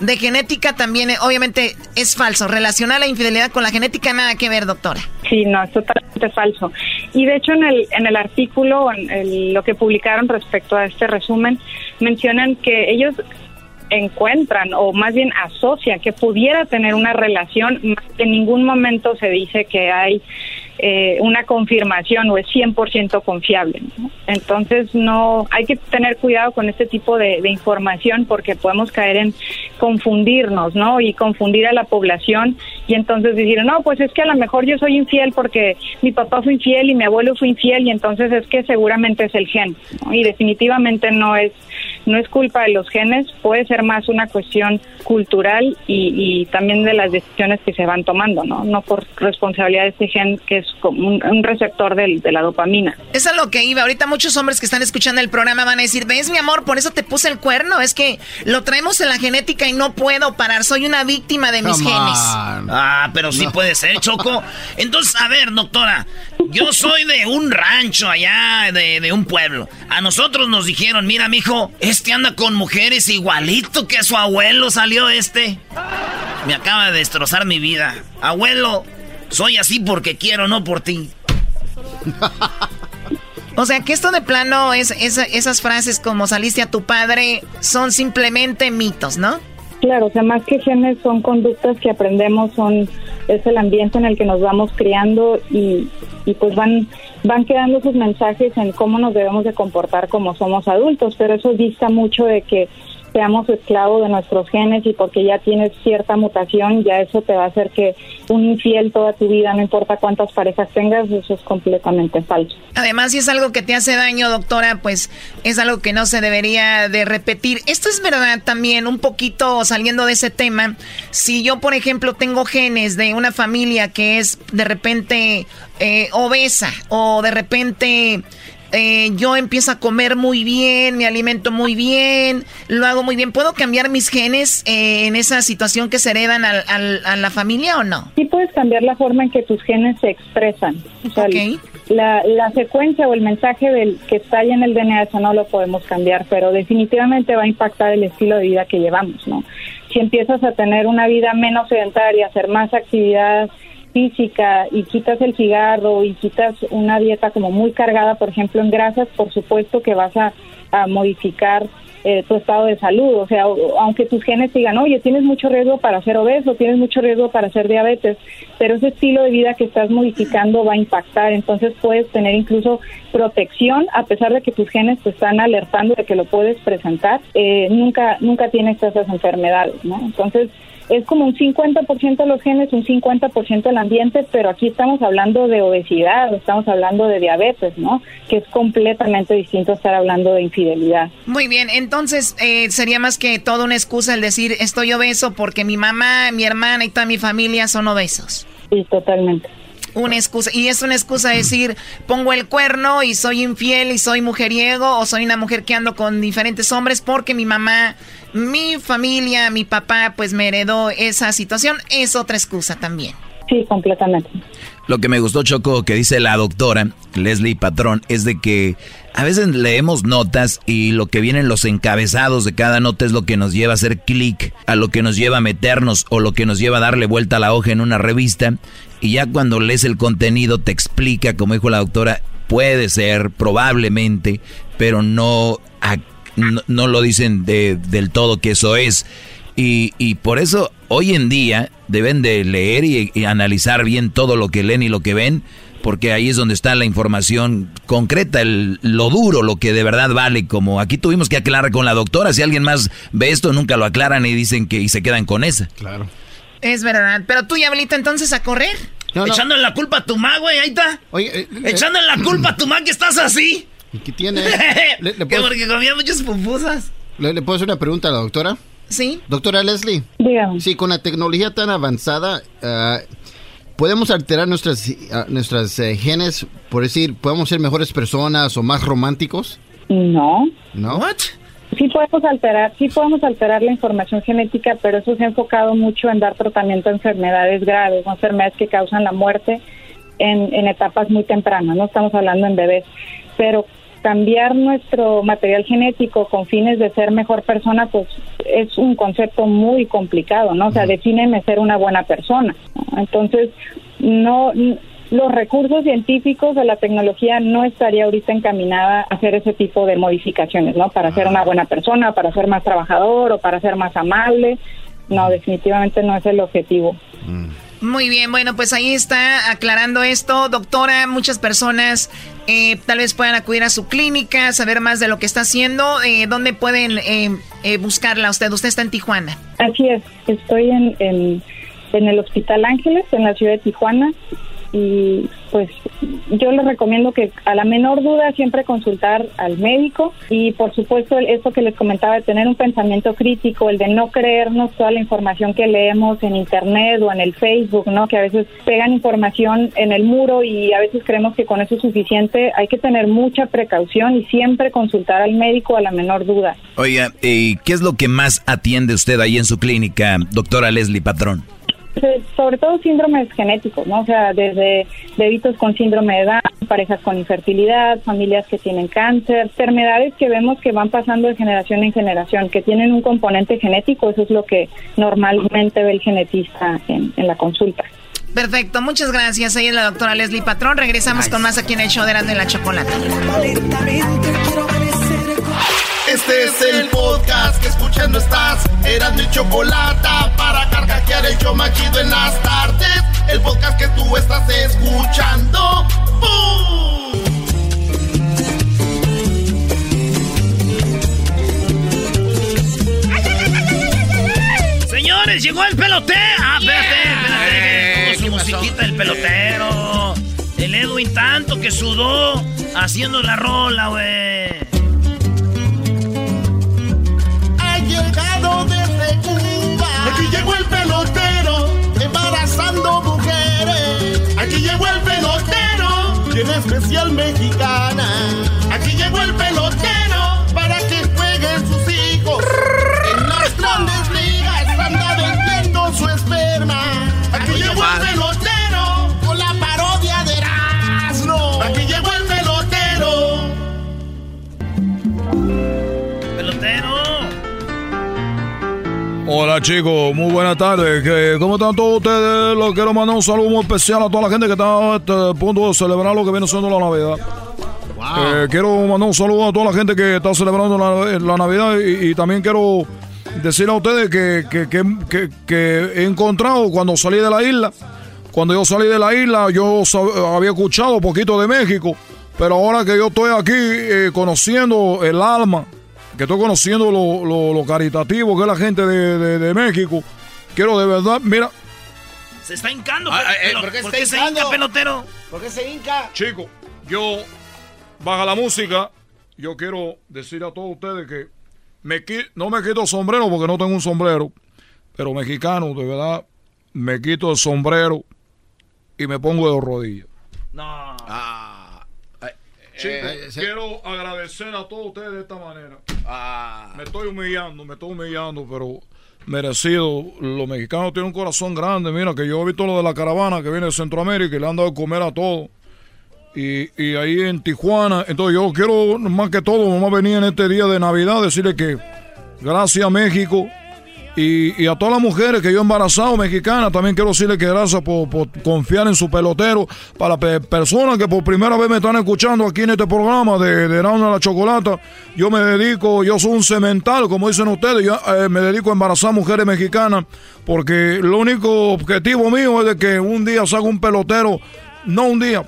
de, genética también, eh, obviamente es falso. Relacionar la infidelidad con la genética nada que ver, doctora. Sí, no, es totalmente falso. Y de hecho en el, en el artículo, en lo que publicaron respecto a este resumen, mencionan que ellos encuentran o más bien asocian que pudiera tener una relación, en ningún momento se dice que hay eh, una confirmación o es 100% confiable. Entonces, no hay que tener cuidado con este tipo de, información porque podemos caer en confundirnos, ¿no? Y confundir a la población y entonces decir, no, pues es que a lo mejor yo soy infiel porque mi papá fue infiel y mi abuelo fue infiel y entonces es que seguramente es el gen. Y definitivamente no es no es culpa de los genes, puede ser más una cuestión cultural y, también de las decisiones que se van tomando, ¿no? No por responsabilidad de este gen que como un, receptor de la dopamina. Eso es lo que iba. Ahorita muchos hombres que están escuchando el programa van a decir, ves mi amor, por eso te puse el cuerno, es que lo traemos en la genética y no puedo parar, soy una víctima de mis genes. Ah, pero sí puede ser, Choco. Entonces, a ver, doctora, yo soy de un rancho allá, de, de un pueblo. A nosotros nos dijeron, mira, mijo, este anda con mujeres igualito que su abuelo salió este. Me acaba de destrozar mi vida. Abuelo, soy así porque quiero, no por ti. O sea que esto de plano es, esas frases como saliste a tu padre son simplemente mitos, ¿no? Claro, o sea, más que genes son conductas que aprendemos, son es el ambiente en el que nos vamos criando y, y pues van van quedando sus mensajes en cómo nos debemos de comportar como somos adultos, pero eso dista mucho de que seamos esclavos de nuestros genes y porque ya tienes cierta mutación, ya eso te va a hacer que un infiel toda tu vida, no importa cuántas parejas tengas, eso es completamente falso. Además, si es algo que te hace daño, doctora, pues es algo que no se debería de repetir. Esto es verdad también, un poquito saliendo de ese tema. Si yo, por ejemplo, tengo genes de una familia que es de repente eh, obesa o de repente eh, yo empiezo a comer muy bien, me alimento muy bien, lo hago muy bien. ¿Puedo cambiar mis genes eh, en esa situación que se heredan a la familia o no? Sí puedes cambiar la forma en que tus genes se expresan. la, la, secuencia o el mensaje del que está ahí en el DNA, eso no lo podemos cambiar, pero definitivamente va a impactar el estilo de vida que llevamos, ¿no? Si empiezas a tener una vida menos sedentaria, hacer más actividad física y quitas el cigarro y quitas una dieta como muy cargada, por ejemplo, en grasas, por supuesto que vas a, modificar eh, tu estado de salud. O sea, aunque tus genes digan, oye, tienes mucho riesgo para ser obeso, tienes mucho riesgo para ser diabetes, pero ese estilo de vida que estás modificando va a impactar. Entonces puedes tener incluso protección, a pesar de que tus genes te están alertando de que lo puedes presentar, eh, nunca, nunca tienes esas enfermedades, ¿no? Entonces, es como un 50% de los genes, un 50% del ambiente, pero aquí estamos hablando de obesidad, estamos hablando de diabetes, ¿no? Que es completamente distinto a estar hablando de infidelidad. Muy bien, entonces eh, sería más que toda una excusa el decir estoy obeso porque mi mamá, mi hermana y toda mi familia son obesos. Sí, totalmente una excusa. Y es una excusa decir, pongo el cuerno y soy infiel y soy mujeriego o soy una mujer que ando con diferentes hombres porque mi mamá, mi familia, mi papá, pues me heredó esa situación. Es otra excusa también. Sí, completamente. Lo que me gustó, Choco, que dice la doctora Leslie Patrón, es de que a veces leemos notas y lo que vienen los encabezados de cada nota es lo que nos lleva a hacer clic, a lo que nos lleva a meternos o lo que nos lleva a darle vuelta a la hoja en una revista. Y ya cuando lees el contenido te explica, como dijo la doctora, puede ser, probablemente, pero no, no, lo dicen del todo que eso es. Y, por eso hoy en día deben de leer y, analizar bien todo lo que leen y lo que ven, porque ahí es donde está la información concreta, el, lo duro, lo que de verdad vale. Como aquí tuvimos que aclarar con la doctora, si alguien más ve esto, nunca lo aclaran y dicen que y se quedan con esa. Claro. Es verdad. Pero tú, Diablito, entonces a correr. Echándole la culpa a tu ma, güey, ahí está. Oye, eh, Echándole la culpa a tu ma que estás así. ¿Y qué tiene? [laughs] ¿Le, porque comía muchas pupusas. ¿Le, puedo hacer una pregunta a la doctora? Sí. Doctora Leslie. Dígame. Sí, con la tecnología tan avanzada, ah, ¿podemos alterar nuestras, nuestras eh, genes? Por decir, ¿podemos ser mejores personas o más románticos? No. ¿No? ¿What? Sí podemos alterar, sí podemos alterar la información genética, pero eso se ha enfocado mucho en dar tratamiento a enfermedades graves, enfermedades que causan la muerte en, en etapas muy tempranas, no estamos hablando en bebés, pero cambiar nuestro material genético con fines de ser mejor persona, pues es un concepto muy complicado, ¿no? O sea, defíneme ser una buena persona. Entonces, no los recursos científicos de la tecnología no estaría ahorita encaminada a hacer ese tipo de modificaciones, ¿no? Para ser una buena persona, para ser más trabajador o para ser más amable. No, definitivamente no es el objetivo. Muy bien, bueno, pues ahí está aclarando esto. Doctora, muchas personas eh, tal vez puedan acudir a su clínica, saber más de lo que está haciendo. Eh, ¿Dónde pueden eh, eh, buscarla usted? Usted está en Tijuana. Así es, estoy en, en, en el Hospital Ángeles, en la ciudad de Tijuana y pues yo les recomiendo que a la menor duda siempre consultar al médico y por supuesto esto que les comentaba de tener un pensamiento crítico, el de no creernos toda la información que leemos en internet o en el Facebook, ¿no? Que a veces pegan información en el muro y a veces creemos que con eso es suficiente. Hay que tener mucha precaución y siempre consultar al médico a la menor duda. Oiga, ¿y qué es lo que más atiende usted ahí en su clínica, doctora Leslie Patrón? Sobre todo síndromes genéticos, ¿no? O sea, desde bebitos con síndrome de edad, parejas con infertilidad, familias que tienen cáncer, enfermedades que vemos que van pasando de generación en generación, que tienen un componente genético, eso es lo que normalmente ve el genetista en, la consulta. Perfecto, muchas gracias. Ahí es la doctora Leslie Patrón. Regresamos con más aquí en el show de la Chocolate. Este es el podcast que escuchando estás. Eran mi chocolate para carcajear el yo machido en las tardes. El podcast que tú estás escuchando. ¡Bum! señores, llegó el pelotero. Ah, espérate, espérate. Eh, su musiquita del pelotero. El Edwin tanto que sudó haciendo la rola, güey. Aquí llegó el pelotero, embarazando mujeres. Aquí llegó el pelotero, bien especial mexicana. Chicos, muy buenas tardes. ¿Qué- ¿Cómo están todos ustedes? Les quiero mandar un saludo muy especial a toda la gente que está a este punto de celebrar lo que viene siendo la Navidad. Eh, quiero mandar un saludo a toda la gente que está celebrando la, la Navidad y, y también quiero decirle a ustedes que, que- que- que- he encontrado cuando salí de la isla, cuando yo salí de la isla yo había escuchado poquito de México, pero ahora que yo estoy aquí eh, conociendo el alma, que estoy conociendo lo, lo- lo caritativo que es la gente de, de- de México, quiero de verdad, mira, Se está hincando. Ah, eh, pelo- ¿por qué está se hinca, pelotero? ¿Por qué se hinca? Chico, yo baja la música. Yo quiero decir a todos ustedes que me no me quito el sombrero porque no tengo un sombrero, pero mexicano, de verdad, me quito el sombrero y me pongo de rodillas. No. Eh, se- quiero agradecer a todos ustedes de esta manera. Ah. Me estoy humillando, me estoy humillando, pero merecido. Los mexicanos tienen un corazón grande. Mira, que yo he visto lo de la caravana que viene de Centroamérica y le han dado de comer a todos. Y, y ahí en Tijuana, entonces yo quiero más que todo, vamos a venir en este día de Navidad, decirle que gracias a México y, a todas las mujeres que yo he embarazado mexicanas, también quiero decirle que gracias por, confiar en su pelotero. Para pe- personas que por primera vez me están escuchando aquí en este programa de, de de la Chocolata, yo me dedico, yo soy un cemental, como dicen ustedes, yo eh, me dedico a embarazar mujeres mexicanas, porque el único objetivo mío es de que un día salga un pelotero, no un día,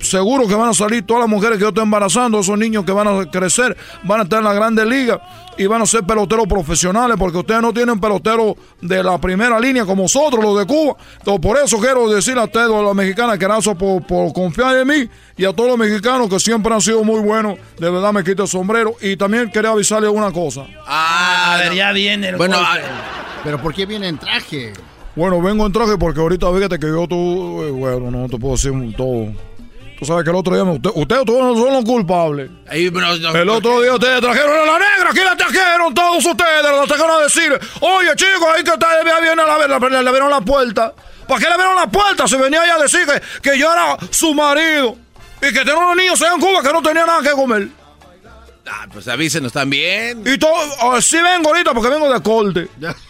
seguro que van a salir todas las mujeres que yo estoy embarazando, esos niños que van a crecer, van a estar en la Grandes Ligas y van a ser peloteros profesionales, porque ustedes no tienen peloteros de la primera línea como nosotros, los de Cuba. Entonces, por eso quiero decirle a ustedes, a las mexicanas, que gracias por, por confiar en mí y a todos los mexicanos que siempre han sido muy buenos. De verdad me quito el sombrero. Y también quería avisarles una cosa. a ver, ya viene el Bueno, golpe. Pero ¿por qué viene en traje? Bueno, vengo en traje porque ahorita fíjate que yo tú, eh, bueno, no te puedo decir todo. Tú sabes que el otro día, me- usted- ustedes todos no son los culpables. el otro día ustedes trajeron a la negra, aquí la trajeron todos ustedes, la trajeron a decir, oye chicos, ahí que está, ya viene a la, le, le abrieron la puerta. ¿Para qué le abrieron la puerta? Se venía ella a decir que, que yo era su marido y que tenía unos niños allá en Cuba que no tenían nada que comer. Ah, pues avísenos también. Y todo, ah, sí vengo ahorita porque vengo de corte. [laughs]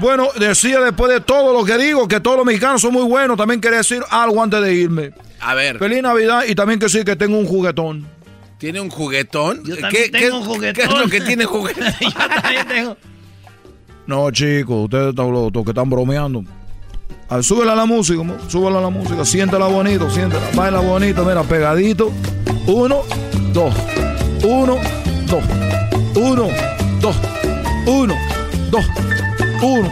Bueno, decía después de todo lo que digo, que todos los mexicanos son muy buenos. También quería decir algo antes de irme. A ver. Feliz Navidad y también que sí, que tengo un juguetón. ¿Tiene un juguetón? Yo ¿Qué, también qué- tengo un juguetón. ¿Qué es lo que tiene [laughs] juguetón? Yo también tengo. No, chicos, ustedes están los los que están bromeando. A ver, súbela a la música, súbela a la música, siéntela bonito, siéntela, baila bonito, mira, pegadito. Uno, dos, uno, dos, uno, dos, uno, dos, uno.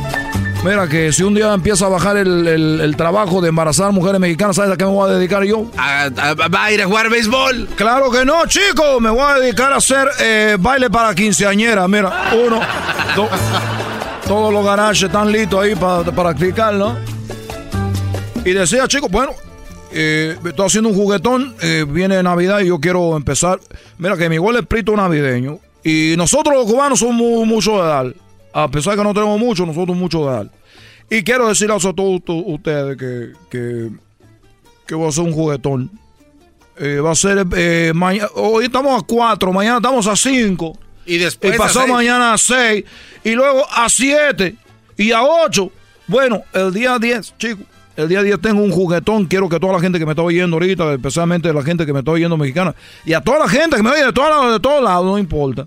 Mira que si un día empieza a bajar el, el- el trabajo de embarazar mujeres mexicanas, ¿sabes a qué me voy a dedicar yo? ¿Va a ir a jugar béisbol? Claro que no, chicos. Me voy a dedicar a hacer eh, baile para quinceañera. Mira, uno, dos. Todos los garajes están listos ahí para practicar, ¿no? Y decía, chicos, bueno, eh, estoy haciendo un juguetón, eh, viene Navidad y yo quiero empezar. Mira, que mi igual es prito navideño. Y nosotros los cubanos somos mu- mucho de dar. A pesar de que no tenemos mucho, nosotros mucho de dar. Y quiero decirles a todos ustedes que, que, que voy a hacer un juguetón. Eh, va a ser eh, mañana. Hoy estamos a 4, mañana estamos a 5. Y después Y pasado seis. mañana a 6. Y luego a 7. Y a 8. Bueno, el día 10, chicos. El día 10 tengo un juguetón. Quiero que toda la gente que me está oyendo ahorita, especialmente la gente que me está oyendo mexicana, y a toda la gente que me oye de todos lados, de todos lados, no importa.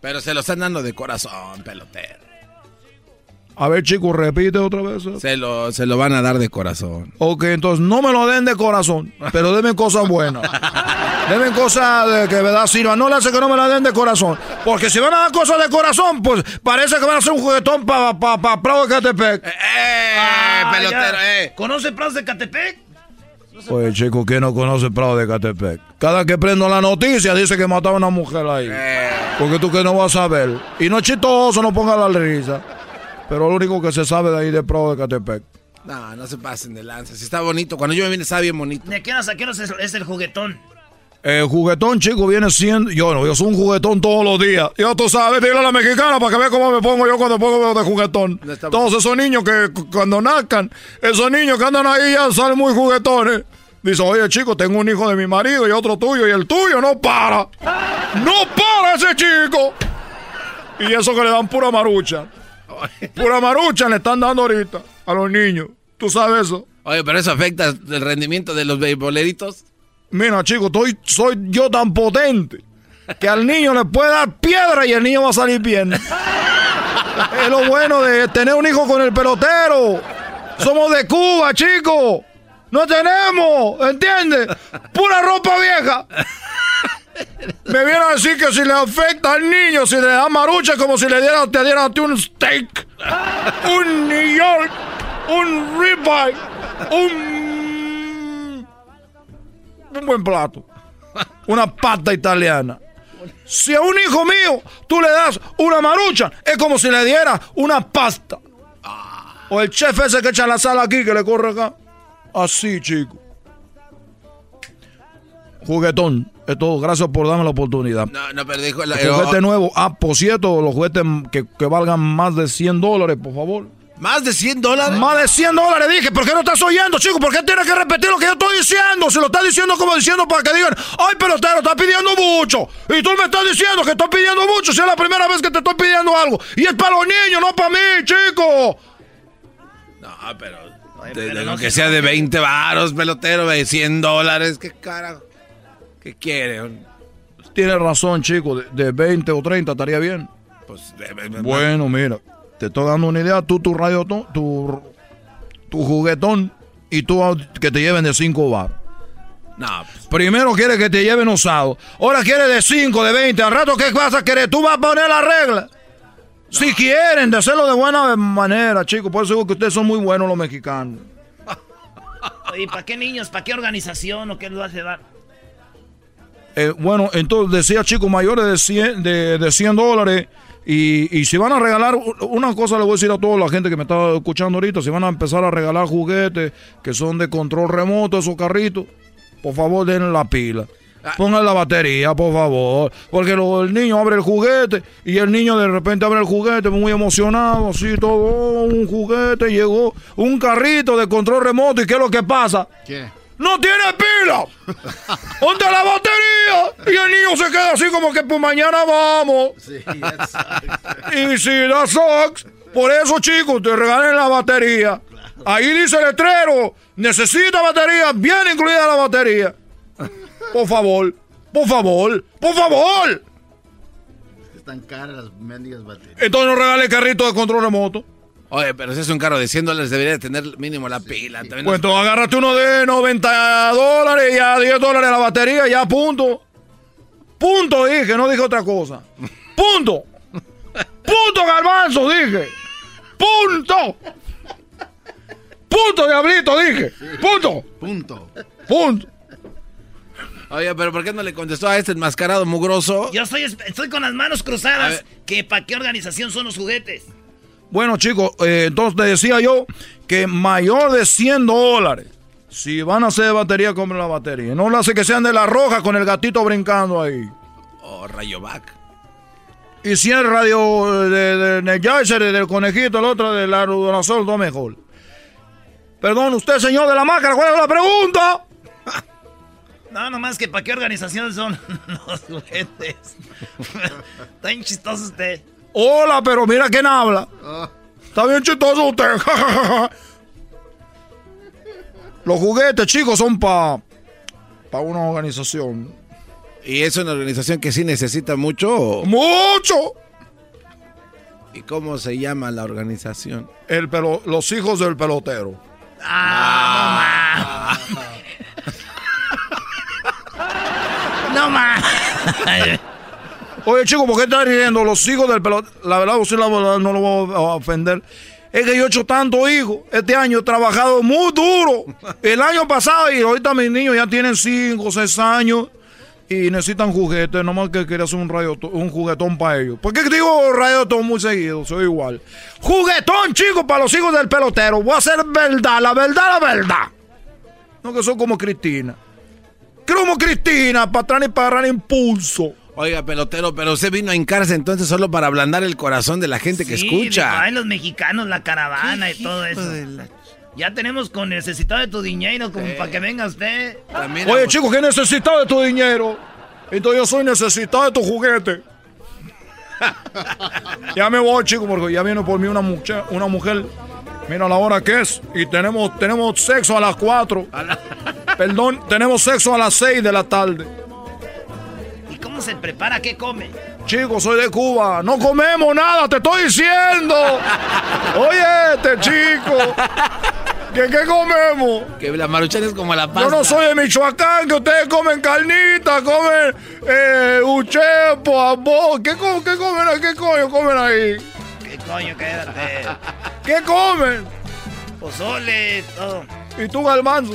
Pero se lo están dando de corazón, pelotero. A ver, chicos, repite otra vez. Se lo, se lo van a dar de corazón. Ok, entonces no me lo den de corazón, pero denme cosas buenas. Denme cosas de que verdad sirvan. No le hace que no me la den de corazón. Porque si van a dar cosas de corazón, pues parece que van a hacer un juguetón para pa, pa, Prado de Catepec. ¡Eh, pelotero, eh! ¿Conoce Prados de Catepec? Pues chico, ¿quién no conoce Prado de Catepec? Cada que prendo la noticia dice que mataba a una mujer ahí. Porque tú que no vas a ver. Y no es chistoso, no ponga la risa. Pero lo único que se sabe de ahí de Prado de Catepec. No, no se pasen de lanza. Si está bonito. Cuando yo me vine, está bien bonito. ¿De qué horas a qué es, es el juguetón? El juguetón, chico, viene siendo. Yo no, yo soy un juguetón todos los días. Ya tú sabes, dile a la mexicana para que vea cómo me pongo yo cuando pongo de juguetón. Todos esos niños que cu- cuando nazcan, esos niños que andan ahí ya salen muy juguetones. Dice, oye, chico, tengo un hijo de mi marido y otro tuyo, y el tuyo no para. ¡No para ese chico! Y eso que le dan pura marucha. Pura marucha le están dando ahorita a los niños. ¿Tú sabes eso? Oye, pero eso afecta el rendimiento de los beisboleritos. Mira, chico, estoy, soy yo tan potente que al niño le puede dar piedra y el niño va a salir bien. [laughs] es lo bueno de tener un hijo con el pelotero. Somos de Cuba, chico. No tenemos, ¿entiendes? Pura ropa vieja. Me viene a decir que si le afecta al niño, si le da marucha, como si le diera, te a ti un steak, un New York, un ribeye, un un buen plato. Una pasta italiana. Si a un hijo mío tú le das una marucha, es como si le dieras una pasta. O el chef ese que echa la sal aquí, que le corre acá. Así, chico. Juguetón. Es todo. Gracias por darme la oportunidad. No, no, pero dijo... La, El juguete nuevo. Ah, por cierto, los juguetes que, que valgan más de 100 dólares, por favor. ¿Más de 100 dólares? Más de 100 dólares, dije. ¿Por qué no estás oyendo, chico? ¿Por qué tienes que repetir lo que yo estoy diciendo? Si lo estás diciendo como diciendo para que digan, ay, pelotero, estás pidiendo mucho. Y tú me estás diciendo que estoy pidiendo mucho si es la primera vez que te estoy pidiendo algo. Y es para los niños, no para mí, chico. No, pero... de- de- aunque sea de 20 varos, pelotero, de 100 dólares. ¿Qué carajo? ¿Qué quiere? Tienes razón, chico. De, de 20 o 30 estaría bien. Pues, de- de- de- Bueno, mira. Te estoy dando una idea. Tú, tu radio, tu, tu juguetón. Y tú que te lleven de 5 bar. No, pues, Primero quiere que te lleven usado. Ahora quiere de 5, de 20. Al rato, ¿qué vas a querer? Tú vas a poner la regla. Si quieren, de hacerlo de buena manera, chicos. Por eso digo que ustedes son muy buenos los mexicanos. [laughs] ¿Y para qué niños? ¿Para qué organización o qué vas a llevar? Eh, bueno, entonces decía chicos mayores de 100, de, de 100 dólares. Y, y si van a regalar, una cosa le voy a decir a toda la gente que me está escuchando ahorita, si van a empezar a regalar juguetes que son de control remoto, esos carritos, por favor denle la pila. Pongan la batería, por favor. Porque lo- el niño abre el juguete y el niño de repente abre el juguete muy emocionado, así todo, oh, un juguete, llegó un carrito de control remoto y ¿qué es lo que pasa? ¿Qué? ¡No tiene pila! [laughs] ¿Dónde la batería? Y el niño se queda así como que pues mañana vamos. Y si da socks, por eso chicos, te regalen la batería. Ahí dice el letrero, necesita batería, viene incluida la batería. Por favor, por favor, por favor. Están caras las mendigas baterías. Entonces no regale carrito de control remoto. Oye, pero si es un carro de 100 dólares, debería tener mínimo la pila. Pues tú agárrate uno de 90 dólares y a 10 dólares la batería, ya punto. Punto dije, no dije otra cosa. Punto. Punto garbanzo dije. Punto. Punto diablito dije. Punto. Punto. Punto. Oye, pero ¿por qué no le contestó a este enmascarado mugroso? Yo estoy, estoy con las manos cruzadas. que ¿Para qué organización son los juguetes? Bueno, chicos, eh, entonces te decía yo que mayor de 100 dólares. Si van a hacer batería, compren la batería. No lo hace que sean de la roja con el gatito brincando ahí. Oh, Rayovac. Y si es radio de, de del conejito, el otro de la Rudonazol, todo mejor. Perdón, usted, señor de la máscara, ¿cuál es la pregunta? [laughs] No, nomás que para qué organización son [laughs] los juguetes. [laughs] Está bien chistoso usted. Hola, pero mira quién habla. Está bien chistoso usted. [laughs] Los juguetes, chicos, son para pa una organización. ¿Y es una organización que sí necesita mucho? ¡Mucho! ¿Y cómo se llama la organización? El pelo, los hijos del pelotero. Ah, no más. [laughs] [laughs] Oye, chico, ¿por qué estás riendo? Los hijos del pelotero. La verdad, usted la verdad, no lo voy a ofender. Es que yo he hecho tanto hijos. Este año he trabajado muy duro. El año pasado y ahorita mis niños ya tienen 5, 6 años y necesitan juguetes. Nomás que quería hacer un, radio, un juguetón para ellos. ¿Por qué digo rayotón muy seguido? Soy igual. Juguetón, chicos, para los hijos del pelotero. Voy a hacer verdad, la verdad, la verdad. No que son como Cristina. Como Cristina, para atrás y para agarrar impulso. Oiga, pelotero, pero usted vino a hincarse entonces solo para ablandar el corazón de la gente que escucha. Ay, los mexicanos, la caravana y todo eso. Ya tenemos con necesitado de tu dinero como para que venga usted. Oye, chicos, ¿qué necesitas de tu dinero? Entonces yo soy necesitado de tu juguete. [laughs] ya me voy, chicos, porque ya viene por mí una mujer, una mujer. Mira la hora que es. Y tenemos, tenemos sexo a las 4. Perdón, tenemos sexo a las 6 de la tarde. ¿Y cómo se prepara? ¿Qué come? Chicos, soy de Cuba. No comemos nada, te estoy diciendo. Oye, este chico. ¿Qué, qué comemos? Que la maruchan es como la pasta. Yo no soy de Michoacán, que ustedes comen carnita, comen eh, uchepo, arroz. ¿Qué, co- qué comen ahí? ¿Qué coño comen ahí? ¿Qué coño? Quédate. ¿Qué comen? Pozole, todo. ¿Y tú, Galmanzo?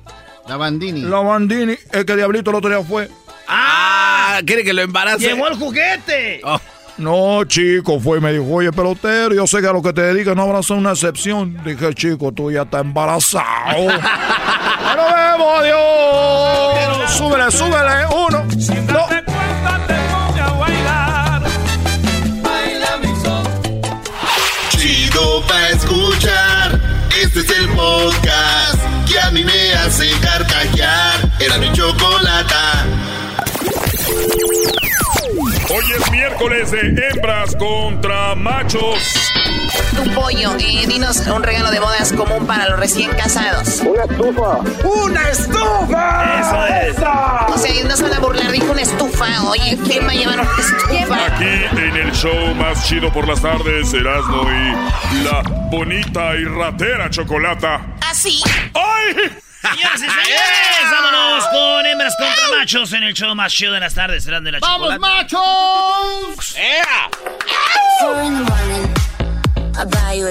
La Bandini. la Bandini. Es que Diablito el otro día fue. Ah, quiere que lo embarace. ¡Llevó el juguete! No, chico, fue y me dijo, oye, pelotero, yo sé que a lo que te dedicas no habrá ser una excepción. Dije, chico, tú ya estás embarazado. ¡Ya nos vemos, adiós! Súbele, súbele, uno, dos. Chido pa' escuchar. Este es el podcast carcajear. Era mi chocolata. Hoy es miércoles de hembras contra machos. Tu pollo, eh, dinos un regalo de bodas común para los recién casados. Una estufa. ¡Una estufa! Eso es. O sea, y no se van a burlar, dijo una estufa. Oye, ¿quién va a llevar una estufa? Aquí en el show más chido por las tardes, Erasmo y la bonita y ratera chocolata. ¿Así? ¡Ay! Señoras y señores, vámonos con hembras contra machos en el show más chido de las tardes. Serán de la ¡Vamos, machos!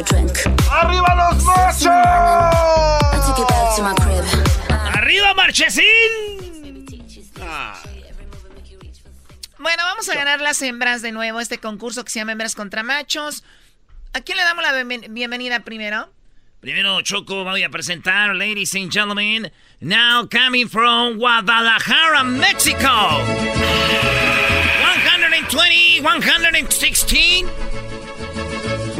Drink. ¡Arriba los machos! ¡Arriba, Marchesín! Bueno, vamos a ganar las hembras de nuevo, este concurso que se llama Hembras contra Machos. ¿A quién le damos la bienven- bienvenida primero? Primero, Choco, voy a presentar, ladies and gentlemen, now coming from Guadalajara, Mexico. 120, 116.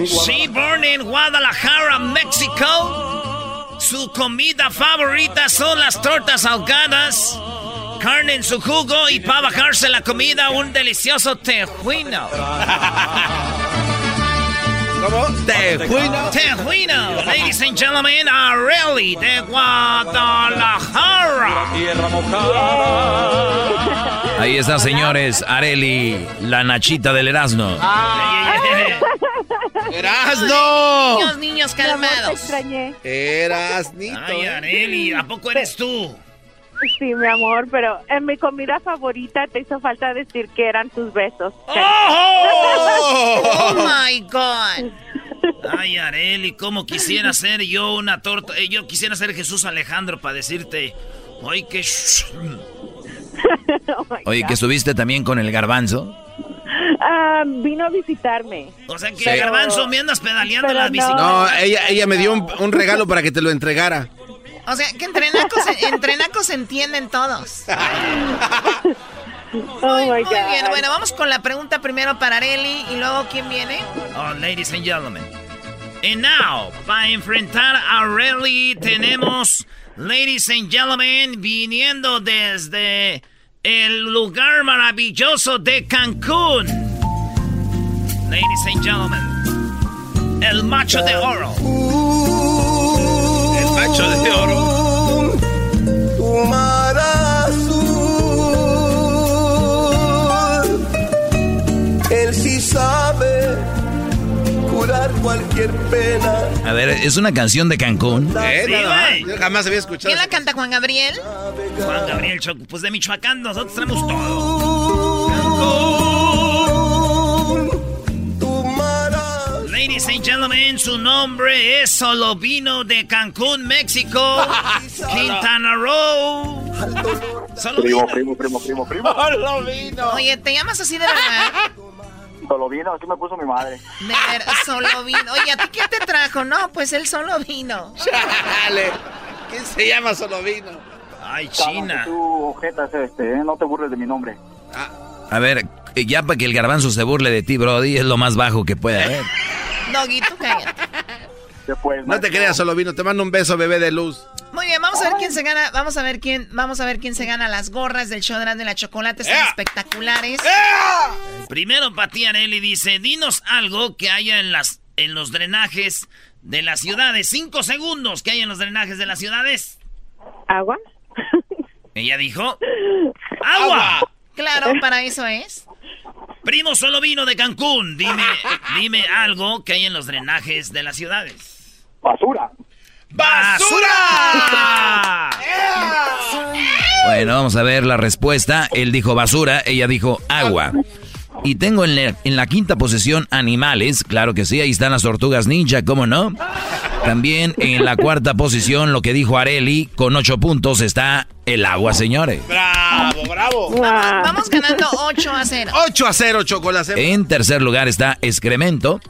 She born in Guadalajara, Mexico. su comida favorita son las tortas ahogadas, carne en su jugo y para bajarse la comida un delicioso tejuino. [laughs] ¿Cómo? Tejuino. Tejuino. Ladies and gentlemen, Areli de Guadalajara. Ahí está, señores. Areli, la nachita del Erasmo. [laughs] ¡Erasno! Niños, niños, calmados. extrañé. Erasnito. Ay, Areli, ¿a poco eres tú? Sí, mi amor, pero en mi comida favorita te hizo falta decir que eran tus besos. Oh my God. Ay, Areli, cómo quisiera ser yo una torta. eh, Yo quisiera ser Jesús Alejandro para decirte. Ay, qué. [laughs] Oye, que estuviste también con el garbanzo. Ah, vino a visitarme. O sea que Sí. Garbanzo me andas pedaleando Pero las no. bicicletas. No, ella, ella me dio un, un regalo para que te lo entregara. O sea, que entre se entienden todos. [laughs] Oh Muy, my muy God. bien. Bueno, vamos con la pregunta primero para Areli y luego ¿quién viene? Oh, ladies and gentlemen. And now, para enfrentar a Rally, tenemos, ladies and gentlemen, viniendo desde el lugar maravilloso de Cancún. Ladies and gentlemen, el macho de oro. El macho de oro. Curar cualquier pena. A ver, es una canción de Cancún. Eh, Sí, nada más. güey. Yo jamás había escuchado. ¿Quién la canta, Juan Gabriel? Juan Gabriel Choco, pues de Michoacán nosotros tenemos todo. Ladies and gentlemen, su nombre es Solo Vino de Cancún, México, Quintana Roo. Solo Primo, vino. primo, primo, primo, primo. Solo vino. Oye, ¿te llamas así de verdad? [laughs] Solo vino, así me puso mi madre. De ver, solo vino. Oye, ¿a ti quién te trajo? No, pues él solo vino. Chale. ¿Quién se llama Solo vino? Ay, China. Tú, ojetas, este, ¿eh? no te burles de mi nombre. A ver, eh, ya para que el garbanzo se burle de ti, Brody, es lo más bajo que puede haber. Doggy, tú cállate. Después, No te creas, Solo vino. Te mando un beso, bebé de luz. Muy bien, vamos a ver quién se gana, vamos a ver quién, vamos a ver quién se gana las gorras del show de la, de la chocolate, están espectaculares. Primero, Pati Areli dice, dinos algo que haya en, las, en los drenajes de las ciudades. Cinco segundos que hay en los drenajes de las ciudades. ¿Agua? Ella dijo, ¡agua! Claro, para eso es. Primo solo vino de Cancún. Dime, dime algo que hay en los drenajes de las ciudades. Basura. ¡Basura! [laughs] Bueno, vamos a ver la respuesta. Él dijo basura, ella dijo agua. Y tengo en la, en la quinta posición animales, claro que sí, ahí están las tortugas ninja, ¿cómo no? También en la cuarta posición, lo que dijo Areli, con ocho puntos está el agua, señores. Bravo, bravo. Vamos, vamos ganando 8 a 0. 8 a 0, chocolate. En tercer lugar está excremento,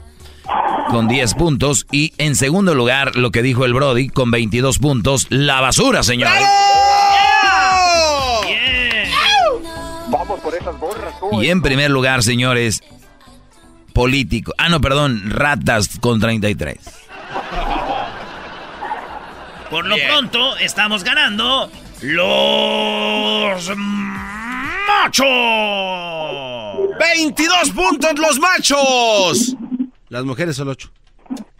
con 10 puntos. Y en segundo lugar, lo que dijo el Brody, con 22 puntos, la basura, señores. Vamos por esas gorras, tú. Y en primer lugar, señores, político. Ah, no, perdón, ratas con 33. Por lo pronto, estamos ganando los machos. 22 puntos los machos. Las mujeres solo 8.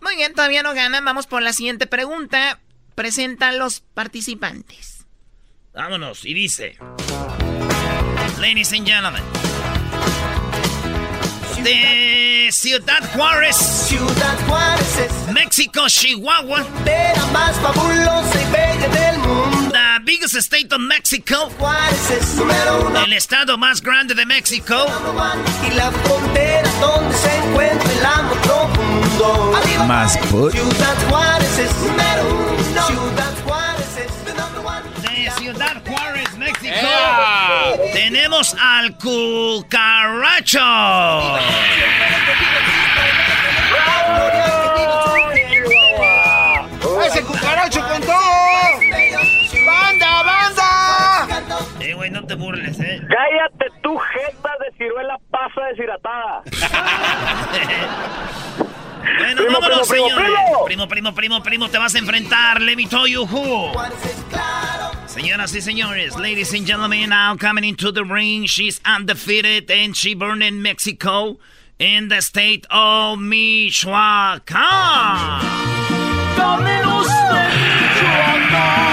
Muy bien, todavía no ganan. Vamos por la siguiente pregunta. Presentan los participantes. Vámonos, y dice... Ladies and gentlemen. De Ciudad Juárez. Ciudad Juárez es México, Chihuahua. la más fabulosa y bella del biggest state of Mexico. Número uno. El estado más grande de México. Y la frontera donde se encuentra el amor profundo. Más put. Ciudad Juárez es número uno. Ciudad Juárez es number one. De Ciudad Juárez, México. ¡Ea! Tenemos al cucaracho. ¡Banda, banda! Eh, güey, no te burles, eh. Cállate tú, jeta de ciruela pasa deshidratada. [laughs] Bueno, primo, vámonos, primo, señores. primo, Primo, primo, primo, primo, te vas a enfrentar. Let me tell you who. Señoras y señores, ladies and gentlemen, now coming into the ring, she's undefeated and she burned in Mexico in the state of Michoacán. Caminos de Michoacán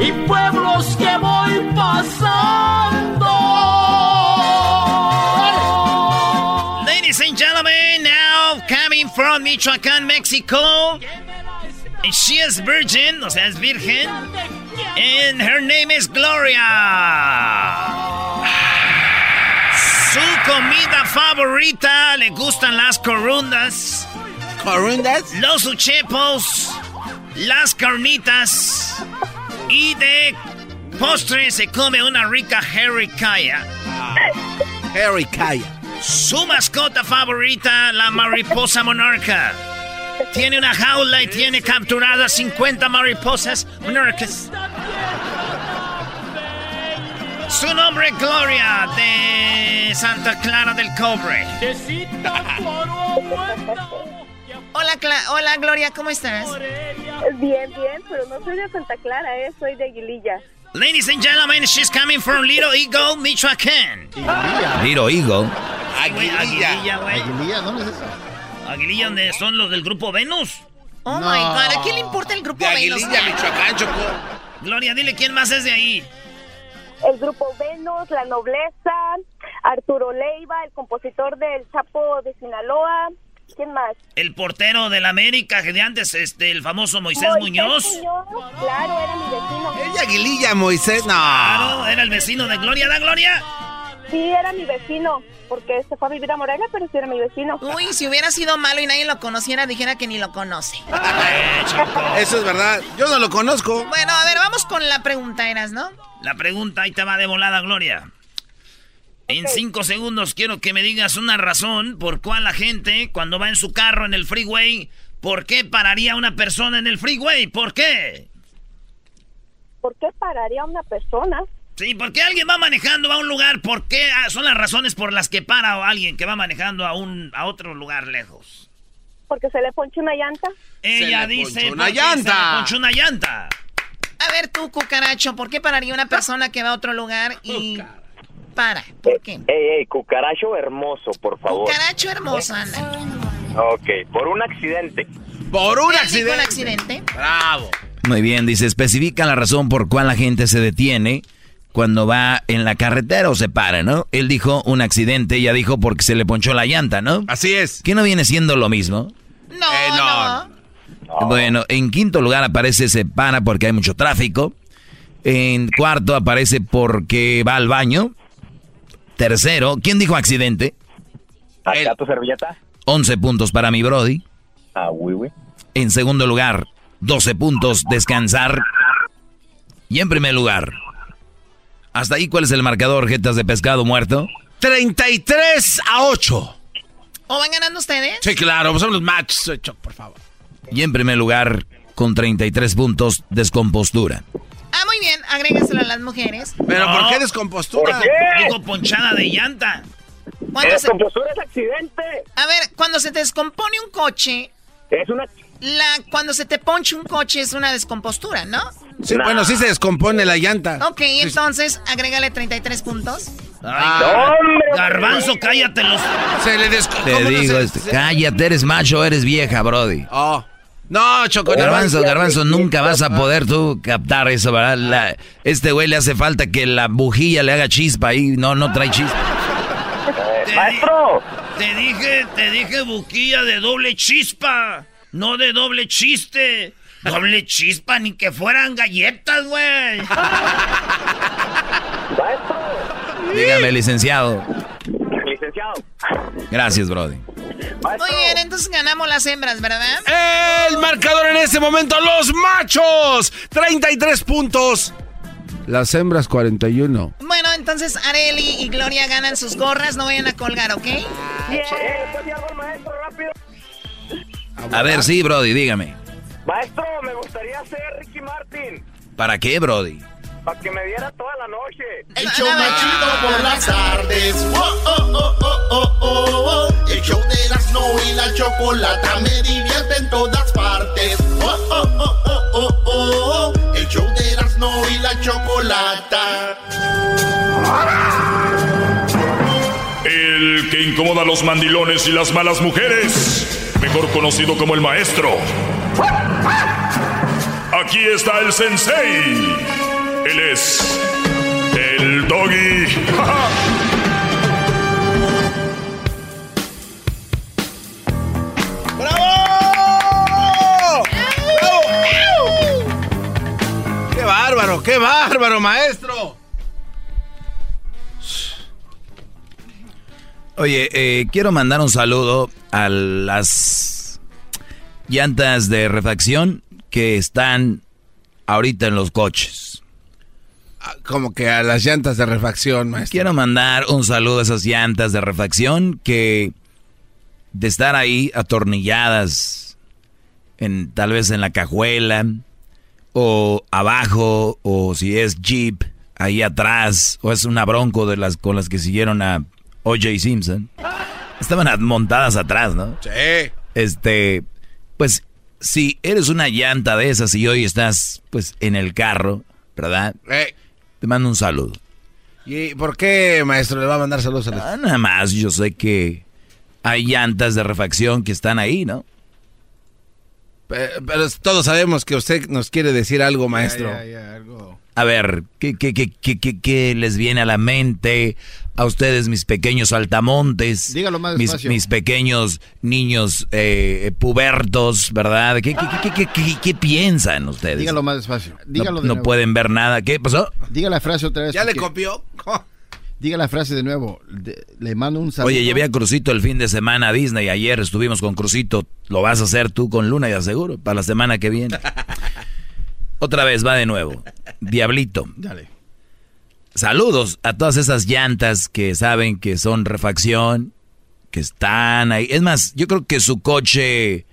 y pueblos que voy pasando. Ladies and gentlemen, now coming from Michoacán, Mexico. And she is virgin, o sea, es virgen. And her name is Gloria. Su comida favorita le gustan las corundas. ¿Corundas? Los uchepos. Las carnitas. Y de postre se come una rica jericaya. Jericaya. [laughs] Su mascota favorita, la mariposa monarca. Tiene una jaula y tiene capturadas 50 mariposas monarcas. Su nombre es Gloria de Santa Clara del Cobre. Hola, Cla- hola Gloria, ¿cómo estás? Bien, bien, pero no soy de Santa Clara, eh, soy de Aguililla. Ladies and gentlemen, she's coming from Little Eagle, Michoacán. Little Eagle. Aguililla, güey. Aguililla, ¿dónde es eso? Aguililla, donde son los del grupo Venus. Oh my God, ¿a quién le importa el grupo De Venus? Aguililla, Michoacán, Choco. Gloria, dile quién más es de ahí. El grupo Venus, La Nobleza, Arturo Leiva, el compositor del Chapo de Sinaloa. ¿Quién más? El portero del América, que de antes, este, el famoso Moisés, Muñoz. Claro, era mi vecino. Ella Aguililla, Moisés, no. Claro, era el vecino de Gloria, ¿da Gloria? Sí, era mi vecino, porque se fue a vivir a Morelia, pero sí era mi vecino. Uy, si hubiera sido malo y nadie lo conociera, dijera que ni lo conoce. [laughs] Eso es verdad. Yo no lo conozco. Bueno, a ver, vamos con la pregunta, Eras, ¿no? La pregunta ahí te va de volada, Gloria. En cinco segundos quiero que me digas una razón por cuál la gente, cuando va en su carro en el freeway, ¿por qué pararía una persona en el freeway? ¿Por qué? ¿Por qué pararía una persona? Sí, porque alguien va manejando a un lugar, ¿por qué Ah, son las razones por las que para alguien que va manejando a un a otro lugar lejos? Porque se le ponche una llanta. Ella le dice una porque llanta. se le ponchó una llanta. A ver tú, cucaracho, ¿por qué pararía una [laughs] persona que va a otro lugar y para? ¿Por qué? Ey, ey, cucaracho hermoso, por favor. Cucaracho hermoso, anda. Ok, por un accidente. Por un accidente. un accidente? Bravo. Muy bien, dice, especifica la razón por cuál la gente se detiene cuando va en la carretera o se para, ¿no? Él dijo un accidente, ella dijo porque se le ponchó la llanta, ¿no? Así es. ¿Qué no viene siendo lo mismo? No, no. Bueno, en quinto lugar aparece se para porque hay mucho tráfico. En cuarto aparece porque va al baño. Tercero, ¿quién dijo accidente? ¿Acá tu servilleta? 11 puntos para mi Brody. Ah, oui, oui. En segundo lugar, 12 puntos, descansar. Y en primer lugar, hasta ahí, ¿cuál es el marcador, jetas de pescado muerto? 33 a 8. ¿O van ganando ustedes? Sí, claro, pues son los matches, Choc, por favor. Y en primer lugar, con 33 puntos, descompostura. Ah, muy bien, agrégaselo a las mujeres. ¿Pero por qué descompostura? ¿Por qué? Digo ponchada de llanta. Cuando se- Descompostura es accidente. A ver, cuando se te descompone un coche, Es una... la, cuando se te ponche un coche es una descompostura, ¿no? Sí, bueno, sí se descompone la llanta. Ok, entonces agrégale 33 puntos. Ay, Garbanzo, cállate los. Se le Te digo, este, cállate, eres macho, eres vieja, Brody. Oh. No, Choco. Garbanzo, Garbanzo, nunca vas a poder tú captar eso, ¿verdad? La- este güey le hace falta que la bujía le haga chispa ahí. No, no trae chispa. ¡Maestro! Te dije, te dije buquilla de doble chispa, no de doble chiste. Doble chispa, ni que fueran galletas, güey. [laughs] Dígame, licenciado. Licenciado. Gracias, Brody. Muy bien, entonces ganamos las hembras, ¿verdad? El marcador en este momento, los machos. 33 puntos. Las hembras 41. Bueno, entonces Areli y Gloria ganan sus gorras, no vayan a colgar, ¿ok? A ver, sí, Brody, dígame. Maestro, me gustaría ser Ricky Martin. ¿Para qué, Brody? Para que me diera toda la noche. El show más chido por las tardes. Oh, oh, oh, oh, oh, oh, oh. El show de Erasmo y la chocolata me divierte en todas partes. Oh, oh, oh, oh, oh, oh, oh. El show de Erasmo y la chocolata. El que incomoda a los mandilones y las malas mujeres, mejor conocido como el maestro. Aquí está el sensei. Él es el doggy. [laughs] ¡Bravo! ¡Qué bárbaro, qué bárbaro, maestro! Oye, eh, quiero mandar un saludo a las llantas de refacción que están ahorita en los coches. Como que a las llantas de refacción, maestro. Quiero mandar un saludo a esas llantas de refacción que de estar ahí atornilladas en tal vez en la cajuela o abajo o si es Jeep ahí atrás o es una Bronco de las con las que siguieron a O.J. Simpson. Estaban montadas atrás, ¿no? Sí. Este, pues si eres una llanta de esas y hoy estás pues en el carro, ¿verdad? Eh, Te mando un saludo. ¿Y por qué, maestro, le va a mandar saludos a la... Ah, nada más, yo sé que hay llantas de refacción que están ahí, ¿no? Pe- Pero, todos sabemos que usted nos quiere decir algo, maestro. A ver, ¿qué, qué, qué, qué, qué- qué les viene a la mente a ustedes, mis pequeños altamontes? Dígalo más mis, despacio. mis pequeños niños eh, pubertos, ¿verdad? ¿Qué, qué, qué, qué, qué- qué piensan ustedes? Dígalo más despacio. Dígalo no de no nuevo. pueden ver nada. ¿Qué pasó? Diga la frase otra vez. ¿Ya le copió? [laughs] Diga la frase de nuevo. De- le mando un saludo. Oye, llevé a Crucito el fin de semana a Disney. Ayer estuvimos con Crucito. Lo vas a hacer tú con Luna, ya seguro, para la semana que viene. [laughs] Otra vez, va de nuevo. Diablito. Dale. Saludos a todas esas llantas que saben que son refacción, que están ahí. Es más, yo creo que su coche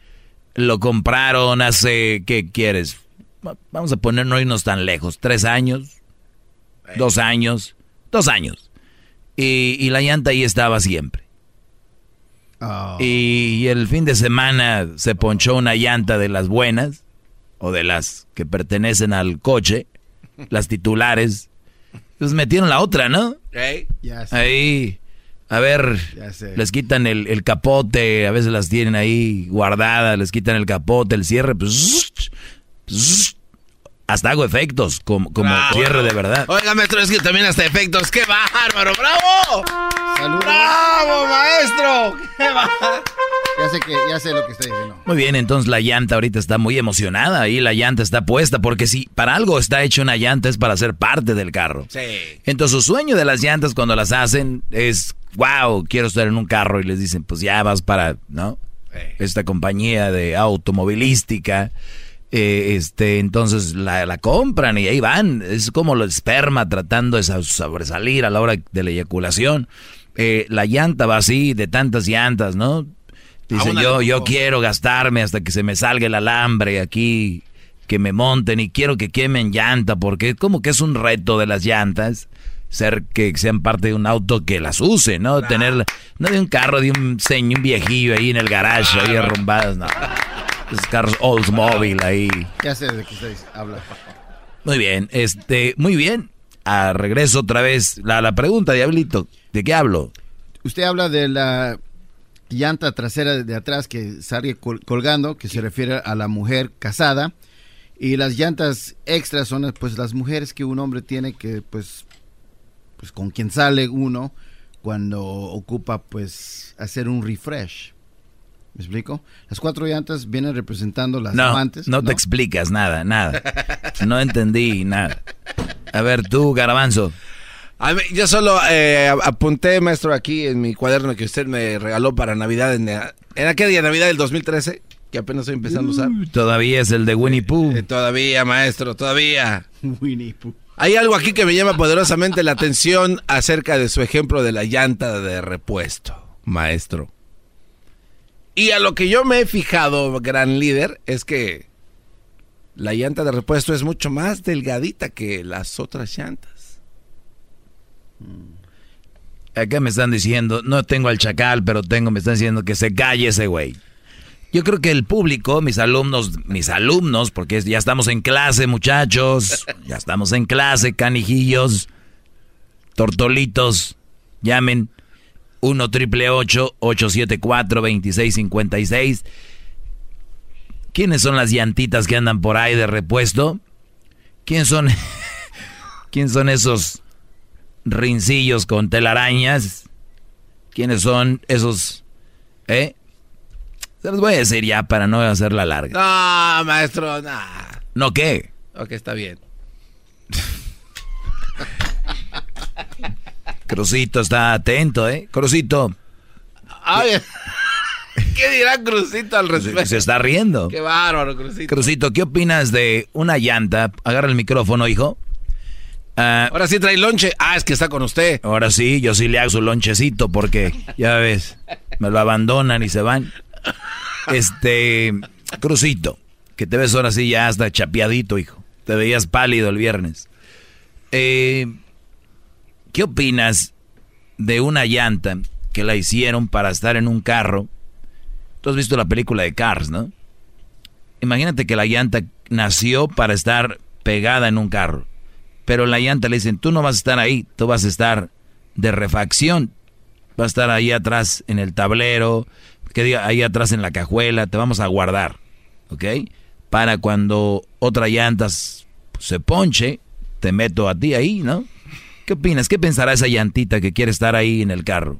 lo compraron hace, ¿qué quieres? Va- Vamos a poner no irnos tan lejos. ¿Tres años? ¿Dos años? Dos años. Y, y la llanta ahí estaba siempre. Oh. Y el fin de semana se ponchó una llanta de las buenas, o de las que pertenecen al coche, las titulares. Pues metieron la otra, ¿no? Ya sé. Ahí, a ver, Ya sé. les quitan el, el capote, a veces las tienen ahí guardadas, les quitan el capote, el cierre, pues, pues, hasta hago efectos, como, como cierre de verdad. Oiga, maestro, es que también hasta efectos. ¡Qué bárbaro! ¡Bravo! Saludos. ¡Bravo, maestro! ¡Qué bárbaro! Ya sé que ya sé lo que está diciendo. Muy bien, entonces la llanta ahorita está muy emocionada, ahí la llanta está puesta, porque si para algo está hecha una llanta es para ser parte del carro. Sí. Entonces su sueño de las llantas cuando las hacen es, wow, quiero estar en un carro y les dicen, pues ya vas para, ¿no? Esta compañía de automovilística. Eh, este, entonces la, la compran y ahí van. Es como el esperma tratando de sa- sobresalir a la hora de la eyaculación. Eh, la llanta va así, de tantas llantas, ¿no? Dicen, una yo, yo quiero gastarme hasta que se me salga el alambre aquí, que me monten y quiero que quemen llanta, porque como que es un reto de las llantas, ser que sean parte de un auto que las use, ¿no? Tener, no de un carro, de un señor, un viejillo ahí en el garage, ahí arrumbados, no. Esos carros Oldsmobile ahí. Ya sé de qué estáis habla. Muy bien, este, muy bien. A regreso otra vez la, la pregunta, Diablito, ¿de qué hablo? Usted habla de la llanta trasera de atrás que sale col- colgando, que se refiere a la mujer casada. Y las llantas extras son pues las mujeres que un hombre tiene que pues pues con quien sale uno cuando ocupa pues hacer un refresh. ¿Me explico? Las cuatro llantas vienen representando las no, amantes. no te explicas nada, nada. No entendí nada. A ver, tú. A mí- yo solo eh, apunté, maestro, aquí en mi cuaderno que usted me regaló para Navidad, en, en aquel día Navidad del 2013, que apenas estoy empezando a usar. Todavía es el de Winnie Pooh. Eh, todavía, maestro, todavía. [laughs] Winnie Pooh. Hay algo aquí que me llama poderosamente la atención acerca de su ejemplo de la llanta de repuesto, maestro. Y a lo que yo me he fijado, gran líder, es que La llanta de repuesto es mucho más delgadita que las otras llantas. Acá me están diciendo, no tengo al chacal, pero tengo, me están diciendo que se calle ese güey. Yo creo que el público, mis alumnos, mis alumnos, porque ya estamos en clase, muchachos, ya estamos en clase, canijillos, tortolitos, llamen 1 triple 874 2656. ¿Quiénes son las llantitas que andan por ahí de repuesto? ¿Quién son, [laughs] ¿Quién son esos rincillos con telarañas. ¿Quiénes son esos? ¿Eh? Se los voy a decir ya para no hacerla larga. No, maestro, no. ¿No qué? Ok, está bien. [laughs] Crucito está atento, ¿eh? Crucito. Ay, [laughs] ¿Qué dirá Crucito al respecto? Se está riendo. Qué bárbaro, Crucito. Crucito, ¿qué opinas de una llanta? Agarra el micrófono, hijo. Ah, ahora sí trae lonche. Ah, es que está con usted. Ahora sí, yo sí le hago su lonchecito porque, ya ves, me lo abandonan y se van. Este, Crucito, que te ves ahora sí ya hasta chapeadito, hijo. Te veías pálido el viernes. Eh, ¿Qué opinas de una llanta que la hicieron para estar en un carro? Tú has visto la película de Cars, ¿no? Imagínate que la llanta nació para estar pegada en un carro pero la llanta le dicen, tú no vas a estar ahí, tú vas a estar de refacción, vas a estar ahí atrás en el tablero, que ahí atrás en la cajuela, te vamos a guardar, ¿ok? Para cuando otra llanta se ponche, te meto a ti ahí, ¿no? ¿Qué opinas? ¿Qué pensará esa llantita que quiere estar ahí en el carro?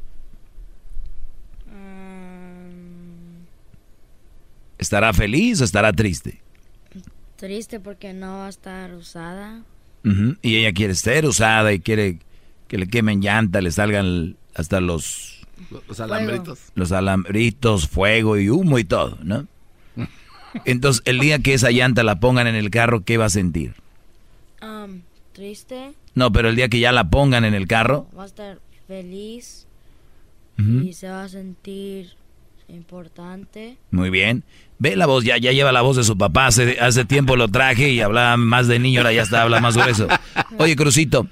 ¿Estará feliz o estará triste? Triste porque no va a estar usada. Y ella quiere ser usada y quiere que le quemen llanta, le salgan hasta los... Los alambritos. Los alambritos, fuego y humo y todo, ¿no? [laughs] Entonces, el día que esa llanta la pongan en el carro, ¿qué va a sentir? Um, triste. No, pero el día que ya la pongan en el carro... Va a estar feliz y se va a sentir importante. Muy bien. Ve la voz, ya, ya lleva la voz de su papá. Hace, hace tiempo lo traje y hablaba más de niño, ahora ya está, habla más grueso. Oye, Crucito,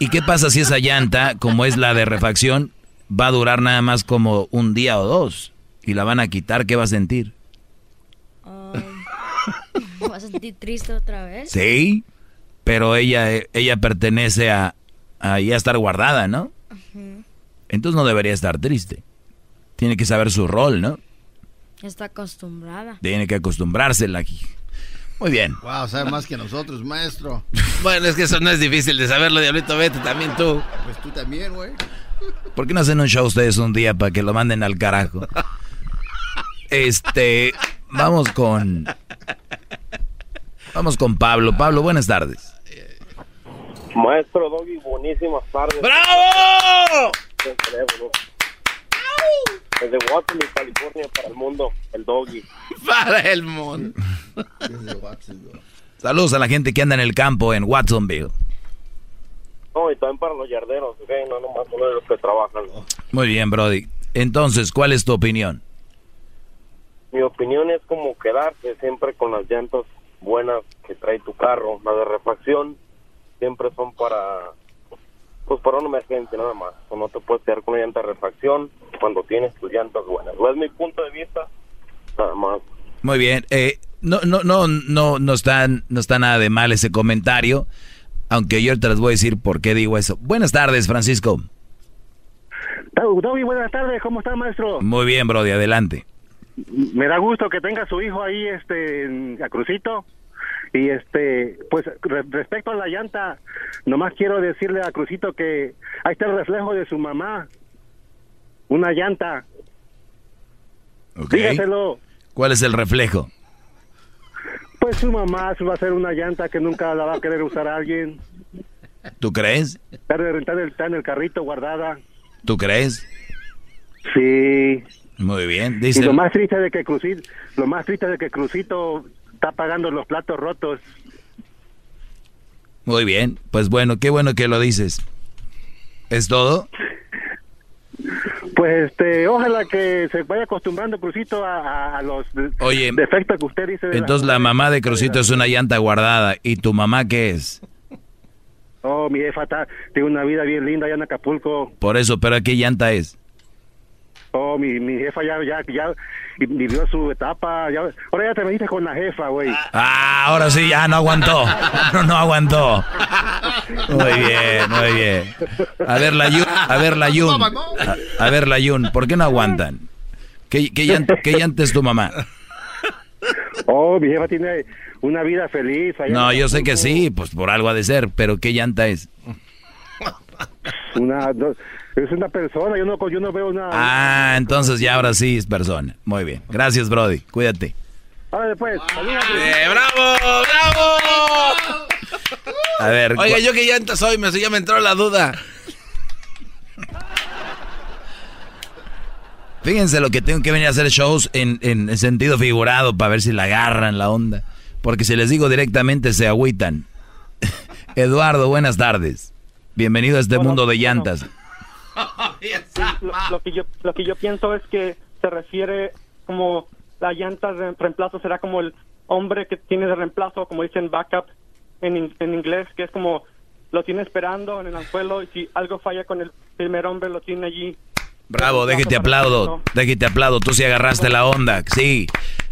¿y qué pasa si esa llanta, como es la de refacción, va a durar nada más como un día o dos? Y la van a quitar, ¿qué va a sentir? Um, [laughs] ¿Va a sentir triste otra vez? Sí, pero ella, ella pertenece a, a ya estar guardada, ¿no? Entonces no debería estar triste. Tiene que saber su rol, ¿no? Está acostumbrada. Tiene que acostumbrársela aquí. Muy bien. Wow, sabe más que nosotros, maestro. [laughs] bueno, es que eso no es difícil de saberlo, Diablito. Vete también tú. Pues tú también, güey. ¿Por qué no hacen un show ustedes un día para que lo manden al carajo? Este, vamos con... Vamos con Pablo. Pablo, buenas tardes. Maestro Doggy, buenísimas tardes. ¡Bravo! Desde Watsonville, California, para el mundo, el doggy. [laughs] Para el mundo. Saludos a la gente que anda en el campo en Watsonville. No, y también para los yarderos, ¿ok? No nomás son los que trabajan. Muy bien, Brody. Entonces, ¿cuál es tu opinión? Mi opinión es como quedarse siempre con las llantas buenas que trae tu carro. Las de refacción siempre son para pues para una emergencia nada más. O no te puedes quedar con una llanta de refacción cuando tienes tus llantas buenas. No es mi punto de vista, nada más. Muy bien. Eh, no, no, no, no, no está, no está nada de mal ese comentario. Aunque yo te les voy a decir por qué digo eso. Buenas tardes, Francisco. Dobby, buenas tardes. ¿Cómo está, maestro? Muy bien, Brody. Adelante. Me da gusto que tenga su hijo ahí, este, en a Crucito. Y este, pues respecto a la llanta, nomás quiero decirle a Crucito que ahí está el reflejo de su mamá. Una llanta. Dígaselo. ¿Cuál es el reflejo? Pues su mamá va a ser una llanta que nunca la va a querer usar alguien. ¿Tú crees? Está, está en el carrito guardada. ¿Tú crees? Sí. Muy bien. Dice y lo más triste de que Crucito, lo más triste de que Crucito está pagando los platos rotos. Muy bien, pues bueno, qué bueno que lo dices. ¿Es todo? Pues este, ojalá que se vaya acostumbrando Crucito a, a los Oye, defectos que usted dice. de Entonces la mamá de Crucito es una llanta guardada. ¿Y tu mamá qué es? Oh, mi jefa está, tiene una vida bien linda allá en Acapulco. Por eso, pero ¿qué llanta es? Oh, mi, mi jefa ya, ya, ya vivió su etapa. Ya, ahora ya te metiste con la jefa, güey. Ah, ahora sí, ya no aguantó. [laughs] No, no aguantó. Muy bien, muy bien. A ver, la Yun, a ver, la Yun. A, a ver, la Yun, ¿por qué no aguantan? ¿Qué, qué, llanta, qué llanta es tu mamá? Oh, mi jefa tiene una vida feliz. No, yo sé que sí, pues por algo ha de ser, pero ¿qué llanta es? Una, no, es una persona, yo no, yo no veo una... Ah, entonces ya ahora sí es persona. Muy bien. Gracias, Brody. Cuídate. Ahora después. Eh, ¡Bravo! ¡Bravo! A ver. Oiga, ¿yo qué llanta soy? Me, ya me entró la duda. Fíjense lo que tengo que venir a hacer shows en, en sentido figurado para ver si la agarran la onda. Porque si les digo directamente se agüitan. [laughs] Eduardo, buenas tardes. Bienvenido a este mundo de llantas. [laughs] Lo, lo que yo lo que yo pienso es que se refiere como la llanta de reemplazo será como el hombre que tiene de reemplazo como dicen backup en, in- en inglés que es como lo tiene esperando en el anzuelo y si algo falla con el primer hombre lo tiene allí Bravo, déjate aplaudo. Déjate aplaudo. Tú sí agarraste la onda. Sí.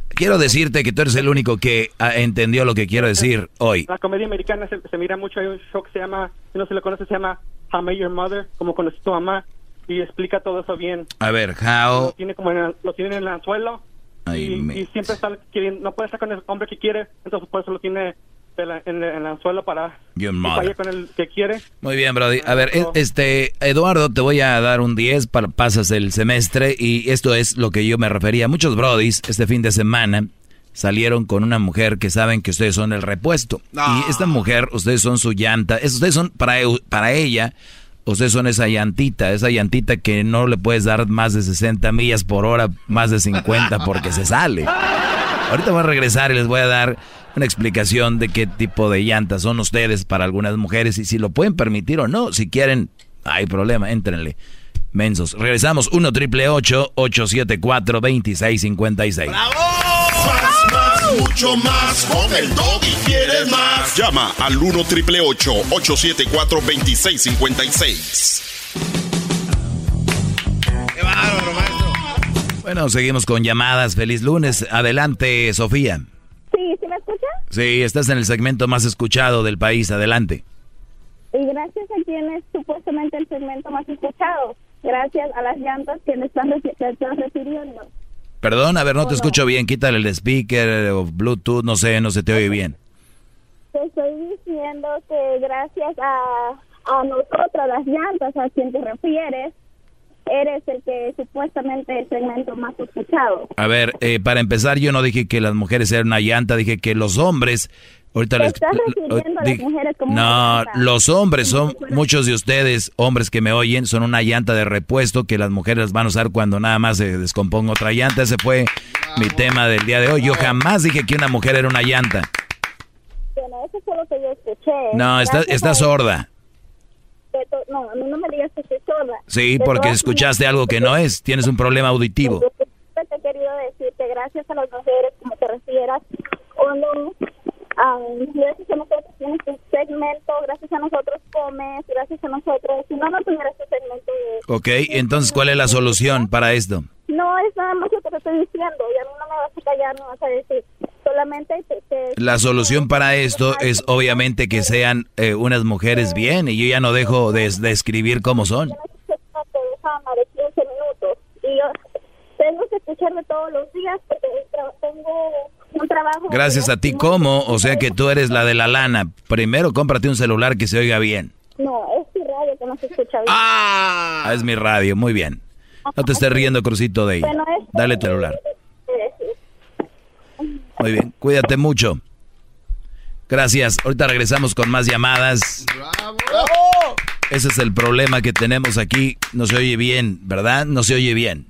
Quiero decirte que tú eres el único que ah, entendió lo que quiero decir hoy. la comedia americana se, se mira mucho hay un show que se llama si no se lo conoce se llama How I Met Your Mother como conocí a tu mamá y explica todo eso bien A ver, lo how... tiene como en el- lo tiene en el anzuelo y, me- y siempre está queriendo, no puede estar con el hombre que quiere, entonces por eso lo tiene en, la- en el- en el anzuelo para que vaya con el que quiere. Muy bien, Brody. A ver, e- este, Eduardo, te voy a dar un 10 para pasas el semestre y esto es lo que yo me refería. Muchos Brodis este fin de semana salieron con una mujer que saben que ustedes son el repuesto. Y esta mujer, ustedes son su llanta, es- ustedes son para, para ella, ustedes son esa llantita, esa llantita que no le puedes dar más de 60 millas por hora, más de 50 porque se sale. Ahorita voy a regresar y les voy a dar una explicación de qué tipo de llantas son ustedes para algunas mujeres y si lo pueden permitir o no. Si quieren, hay problema, éntrenle. Mensos. Regresamos 1 triple 874 2656. Más, más, mucho más. Con el doggy quieres más. Llama al 1 triple 874 2656. Bueno, seguimos con llamadas. Feliz lunes. Adelante, Sofía. Sí, ¿sí me escucha? Sí, estás en el segmento más escuchado del país. Adelante. Y gracias a quien es supuestamente el segmento más escuchado. Gracias a las llantas que me están, reci- te están refiriendo. Perdón, a ver, no te escucho bien. Quítale el speaker o Bluetooth, no sé, no se te oye bien. Te estoy diciendo que gracias a, a nosotras, las llantas, a quien te refieres, eres el que supuestamente el segmento más escuchado. A ver, eh, para empezar, yo no dije que las mujeres eran una llanta, dije que los hombres. Ahorita les. estás refiriendo a las di- mujeres como no, una los hombres son, muchos de ustedes, hombres que me oyen, son una llanta de repuesto que las mujeres las van a usar cuando nada más se descomponga otra llanta. Ese fue mi tema del día de hoy. Yo jamás dije que una mujer era una llanta. Bueno, eso fue lo que yo escuché. No, está, Gracias está sorda. No, a mí no me digas que estoy sorda. Sí, porque escuchaste algo que no es. Tienes un problema auditivo. Te he querido decir que gracias a las mujeres, como te refieras, o no, ah, gracias a nosotros tienes tu segmento, gracias a nosotros comes, gracias a nosotros, si no, no tuvieras tu segmento de... Ok, entonces, ¿cuál es la solución para esto? No es nada más lo que te estoy diciendo, y a mí no me vas a callar, no vas a decir, solamente te... te- La solución para esto es obviamente que sean eh, unas mujeres bien y yo ya no dejo de, de escribir cómo son. te fama de 15 minutos, y yo tengo que escucharme todos los días porque tra- tengo un trabajo... Gracias a ti, ¿cómo? O sea que tú eres la de la lana. Primero cómprate un celular que se oiga bien. No, es tu radio que no se escucha bien. Ah, es mi radio, muy bien. No te estés riendo, Crucito de ella. Bueno, es- Dale tu celular. Muy bien, cuídate mucho. Gracias. Ahorita regresamos con más llamadas. Ese es el problema que tenemos aquí. No se oye bien, ¿verdad? No se oye bien.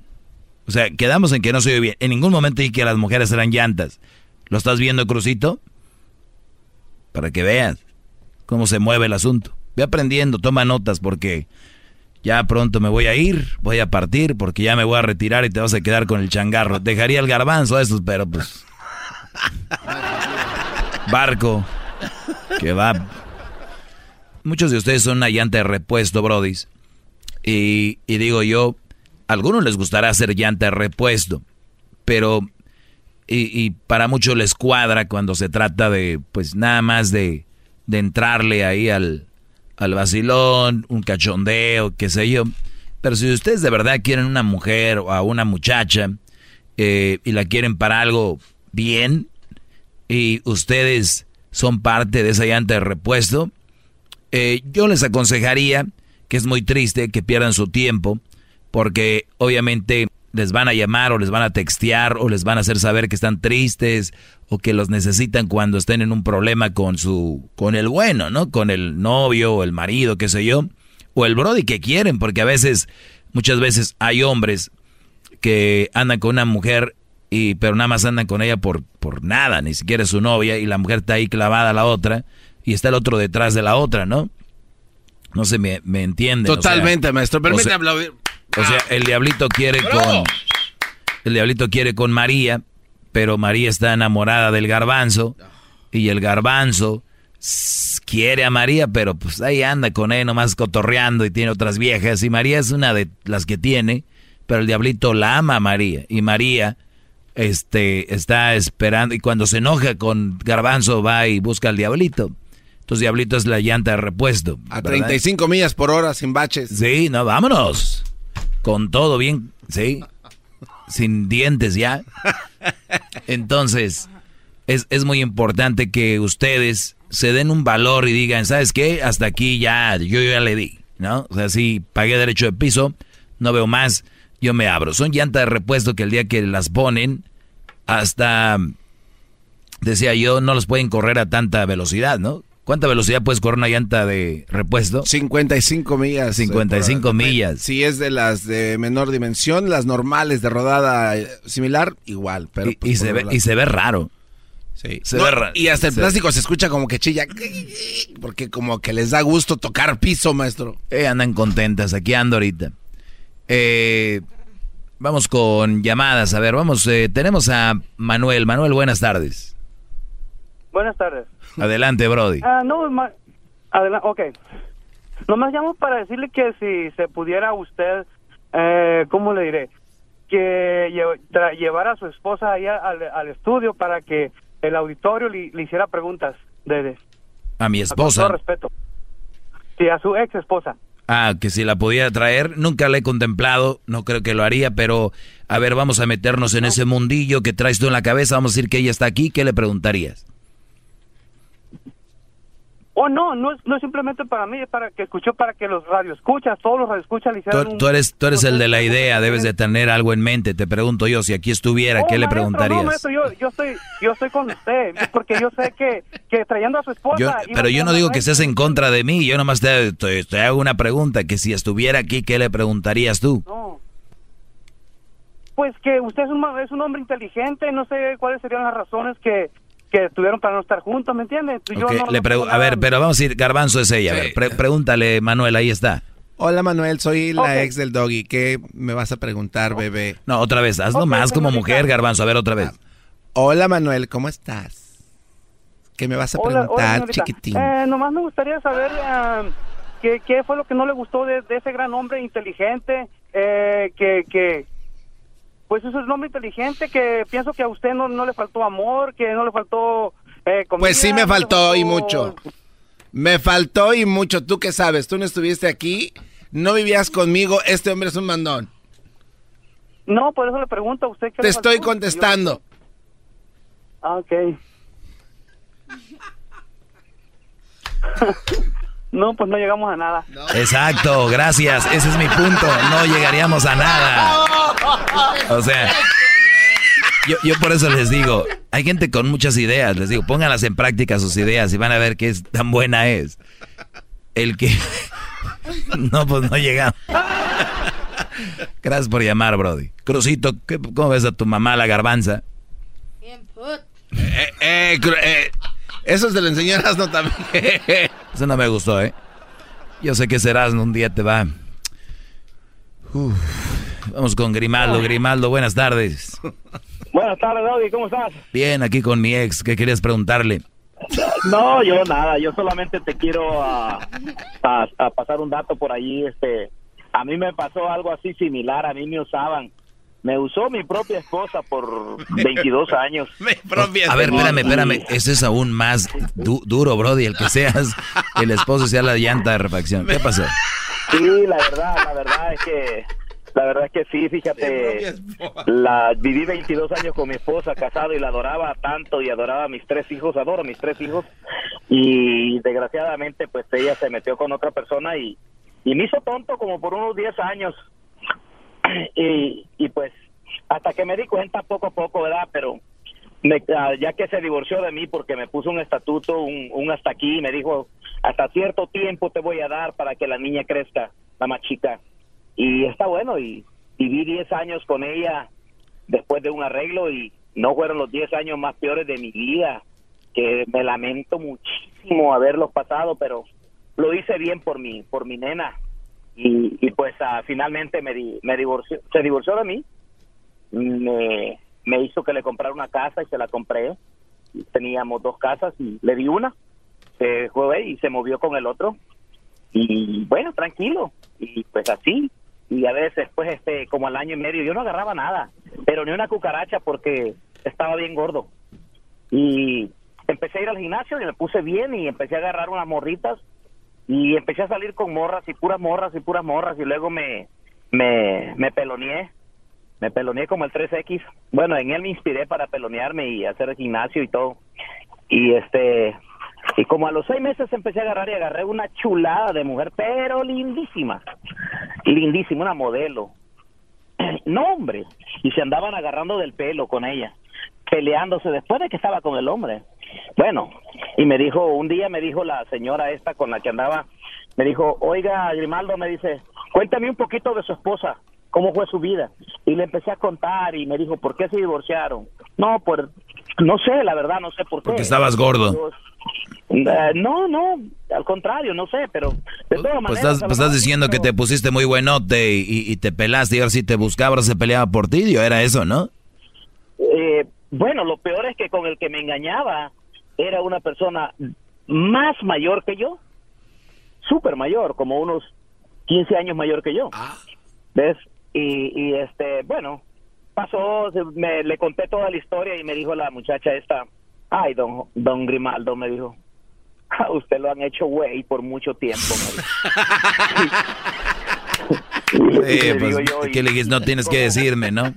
O sea, quedamos en que no se oye bien. En ningún momento dije que las mujeres eran llantas. ¿Lo estás viendo, Crucito? Para que veas cómo se mueve el asunto. Ve aprendiendo, toma notas porque ya pronto me voy a ir, voy a partir porque ya me voy a retirar y te vas a quedar con el changarro. Dejaría el garbanzo a esos, pero pues... Barco, que va... Muchos de ustedes son una llanta de repuesto, brodis. Y, y digo yo, a algunos les gustará hacer llanta de repuesto, pero... Y, y, para muchos les cuadra cuando se trata de, pues nada más de, de entrarle ahí al, al vacilón, un cachondeo, qué sé yo. Pero si ustedes de verdad quieren una mujer o a una muchacha eh, y la quieren para algo bien y ustedes son parte de esa llanta de repuesto, eh, yo les aconsejaría que es muy triste que pierdan su tiempo porque obviamente les van a llamar o les van a textear o les van a hacer saber que están tristes o que los necesitan cuando estén en un problema con su con el bueno, ¿no? Con el novio o el marido, qué sé yo, o el brody que quieren, porque a veces muchas veces hay hombres que andan con una mujer y pero nada más andan con ella por por nada, ni siquiera es su novia y la mujer está ahí clavada a la otra y está el otro detrás de la otra, ¿no? No se me, me entiende. Totalmente, maestro. Permítame aplaudir. O sea, el diablito quiere con. El diablito quiere con María, pero María está enamorada del garbanzo. Y el garbanzo quiere a María, pero pues ahí anda con él nomás cotorreando y tiene otras viejas. Y María es una de las que tiene, pero el diablito la ama a María. Y María este, está esperando. Y cuando se enoja con garbanzo, va y busca al diablito. Entonces, diablito es la llanta de repuesto. A 35 millas por hora sin baches. Sí, no, vámonos con todo bien, ¿sí? Sin dientes ya. Entonces, es, es, muy importante que ustedes se den un valor y digan, ¿sabes qué? Hasta aquí ya, yo ya le di, ¿no? O sea, si pagué derecho de piso, no veo más, yo me abro. Son llantas de repuesto que el día que las ponen, hasta, decía yo, no los pueden correr a tanta velocidad, ¿no? ¿Cuánta velocidad puedes correr una llanta de repuesto? 55 millas. 55 millas. Si es de las de menor dimensión, las normales de rodada eh, similar, igual. Pero y, pues se ve, y se ve raro. Sí. Se ve raro. Y hasta el plástico se escucha como que chilla. Porque como que les da gusto tocar piso, maestro. Eh, andan contentas. Aquí ando ahorita. Eh, vamos con llamadas. A ver, vamos. Eh, tenemos a Manuel. Manuel, buenas tardes. Buenas tardes. [laughs] Adelante, Brody. Ah, no, adelante, ok. Nomás llamo para decirle que si se pudiera usted, eh, ¿cómo le diré? Que llevara a su esposa ahí al, estudio para que el auditorio le, hiciera preguntas de, a mi esposa. Con todo respeto. Sí, a su ex esposa. Ah, que si la pudiera traer, nunca la he contemplado, no creo que lo haría, pero a ver, vamos a meternos en ese mundillo que traes tú en la cabeza, vamos a decir que ella está aquí, ¿qué le preguntarías? Oh, no, no es, no es simplemente para mí, es para que escuchó, para que los radioescuchas, todos los radioescuchas le tú, eres, tú eres el de la idea, debes de tener algo en mente. Te pregunto yo, si aquí estuviera, ¿qué le preguntarías? No, maestro, yo, yo, estoy, yo estoy con usted, porque yo sé que, que trayendo a su esposa... pero yo no digo que estés en contra de mí, yo nomás te, te, hago una pregunta, que si estuviera aquí, ¿qué le preguntarías tú? No. Pues que usted es un, es un hombre inteligente, no sé cuáles serían las razones que que tuvieron para no estar juntos, ¿me entiendes? a ver, pero vamos a ir, Garbanzo es ella. pregúntale, Manuel, ahí está. Hola Manuel, soy la ex del doggy. ¿Qué me vas a preguntar, bebé? No, otra vez, hazlo más como mujer, Garbanzo. A ver, otra vez. Hola Manuel, ¿cómo estás? ¿Qué me vas a preguntar, chiquitín? Eh, nomás me gustaría saber eh, qué, qué, fue lo que no le gustó de, ese gran hombre inteligente eh, que, que, pues eso es un hombre inteligente que pienso que a usted no, no le faltó amor, que no le faltó eh, Pues sí me faltó, y mucho. Me faltó y mucho. ¿Tú qué sabes? Tú no estuviste aquí, no vivías conmigo, este hombre es un mandón. No, por eso le pregunto a usted. ¿qué Te estoy contestando. Ah, ok. [laughs] No, pues no llegamos a nada. Exacto, gracias. Ese es mi punto. No llegaríamos a nada. O sea, yo, yo por eso les digo, hay gente con muchas ideas. Les digo, pónganlas en práctica sus ideas y van a ver qué es, tan buena es. El que... [laughs] No, pues no llegamos. Gracias por llamar, Brody. Crucito, ¿cómo ves a tu mamá la garbanza? Bien, put. Eh, eh, eh eso se lo enseñó también. Eso no me gustó, ¿eh? Yo sé que serás un día te va. Vamos con Grimaldo. Grimaldo, buenas tardes. Buenas tardes, Doggy, ¿cómo estás? Bien, aquí con mi ex. ¿Qué querías preguntarle? No, yo nada, yo solamente te quiero a, a, pasar un dato por ahí. Este, a mí me pasó algo así similar, a mí me usaban. Me usó mi propia esposa por 22 años. [laughs] a ver, espérame, espérame. Eso es aún más duro, Brody, el que seas el esposo sea la llanta de refacción. ¿Qué pasó? Sí, la verdad, la verdad es que la verdad es que sí, fíjate, la viví 22 años con mi esposa, casado y la adoraba tanto y adoraba a mis tres hijos, adoro a mis tres hijos. Y desgraciadamente pues ella se metió con otra persona y, y me hizo tonto como por unos 10 años. Y, y pues hasta que me di cuenta poco a poco, ¿verdad? Pero ah, ya que se divorció de mí porque me puso un estatuto, un, un hasta aquí, me dijo, hasta cierto tiempo te voy a dar para que la niña crezca, la más chica y está bueno y viví 10 años con ella después de un arreglo y no fueron los 10 años más peores de mi vida, que me lamento muchísimo haberlos pasado, pero lo hice bien por mi, por mi nena. Y, y pues uh, finalmente me, me divorció, se divorció de mí, me, me hizo que le comprara una casa y se la compré. Teníamos dos casas y le di una, se fue y se movió con el otro. Y bueno, tranquilo. Y pues así, y a veces pues este como al año y medio yo no agarraba nada pero ni una cucaracha porque estaba bien gordo. Y empecé a ir al gimnasio y me puse bien y empecé a agarrar unas morritas y empecé a salir con morras y puras morras y puras morras y luego me me me peloneé me peloneé como el 3X bueno en él me inspiré para pelonearme y hacer el gimnasio y todo. Y este y como a los seis meses empecé a agarrar y agarré una chulada de mujer, pero lindísima, lindísima, una modelo. [clears throat] No, hombre, y se andaban agarrando del pelo con ella, peleándose después de que estaba con el hombre. Bueno, y me dijo, un día me dijo la señora esta con la que andaba, me dijo, oiga, Grimaldo, me dice, cuéntame un poquito de su esposa, cómo fue su vida. Y le empecé a contar y me dijo, ¿por qué se divorciaron? No, pues, no sé, la verdad, no sé por qué. Porque estabas gordo. Eh, no, no, al contrario, no sé, pero de todas pues Estás, pues estás diciendo que te pusiste muy buenote y, y, te pelaste y a ver si te buscaba se peleaba por ti, yo era eso, ¿no? Eh, bueno, lo peor es que con el que me engañaba era una persona más mayor que yo, súper mayor, como unos 15 años mayor que yo. Ah. ¿Ves? Y, y este, bueno, pasó, me, le conté toda la historia y me dijo la muchacha esta, ay, don, don Grimaldo, me dijo, a [laughs] usted lo han hecho güey por mucho tiempo. [laughs] pues, ¿qué le dijiste? No tienes que decirme, ¿no? [laughs]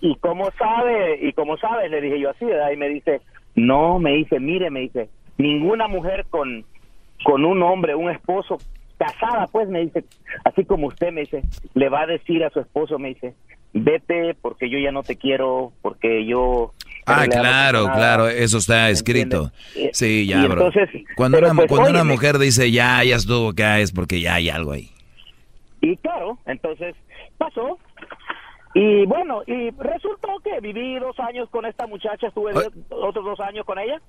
¿Y cómo sabe? ¿Y cómo sabe? Le dije yo así, ¿verdad? Y me dice, no, me dice, mire, me dice, ninguna mujer con, con un hombre, un esposo, casada, pues, me dice, así como usted me dice, le va a decir a su esposo, me dice, vete porque yo ya no te quiero, porque yo... Ah, claro, claro, eso está escrito. Sí, ya, bro. cuando una, pues, cuando una mujer dice ya, ya estuvo acá, es porque ya hay algo ahí. Y claro, entonces pasó, y bueno, y resultó que viví dos años con esta muchacha, estuve otros dos años con ella,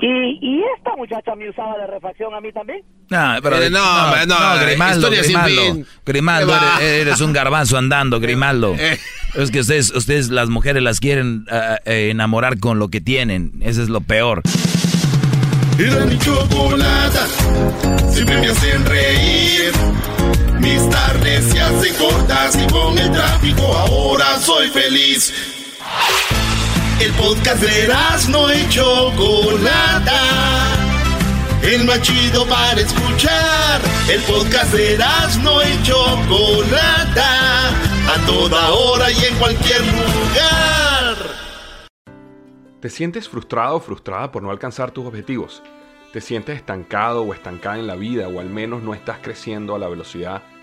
y, y esta muchacha me usaba de refacción a mí también. No, pero eh, no, no, no, Grimaldo, Grimaldo, Grimaldo eres, un garbanzo andando, Grimaldo. [laughs] Eh. Es que ustedes, ustedes las mujeres las quieren uh, enamorar con lo que tienen, eso es lo peor. Era mi chocolata, siempre me hacen reír. Mis tardes se hacen cortas y con el tráfico ahora soy feliz. El podcast de no y Chocolata. El más chido para escuchar. El podcast de no y Chocolata. A toda hora y en cualquier lugar. ¿Te sientes frustrado o frustrada por no alcanzar tus objetivos? ¿Te sientes estancado o estancada en la vida o al menos no estás creciendo a la velocidad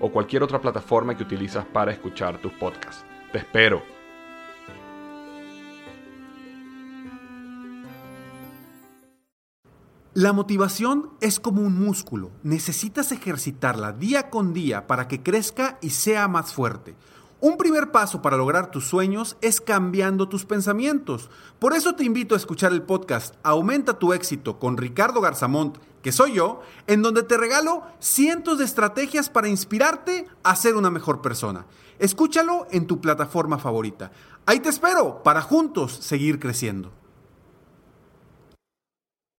o cualquier otra plataforma que utilizas para escuchar tus podcasts. Te espero. La motivación es como un músculo, necesitas ejercitarla día con día para que crezca y sea más fuerte. Un primer paso para lograr tus sueños es cambiando tus pensamientos. Por eso te invito a escuchar el podcast Aumenta tu éxito con Ricardo Garzamont que soy yo, en donde te regalo cientos de estrategias para inspirarte a ser una mejor persona. Escúchalo en tu plataforma favorita. Ahí te espero para juntos seguir creciendo.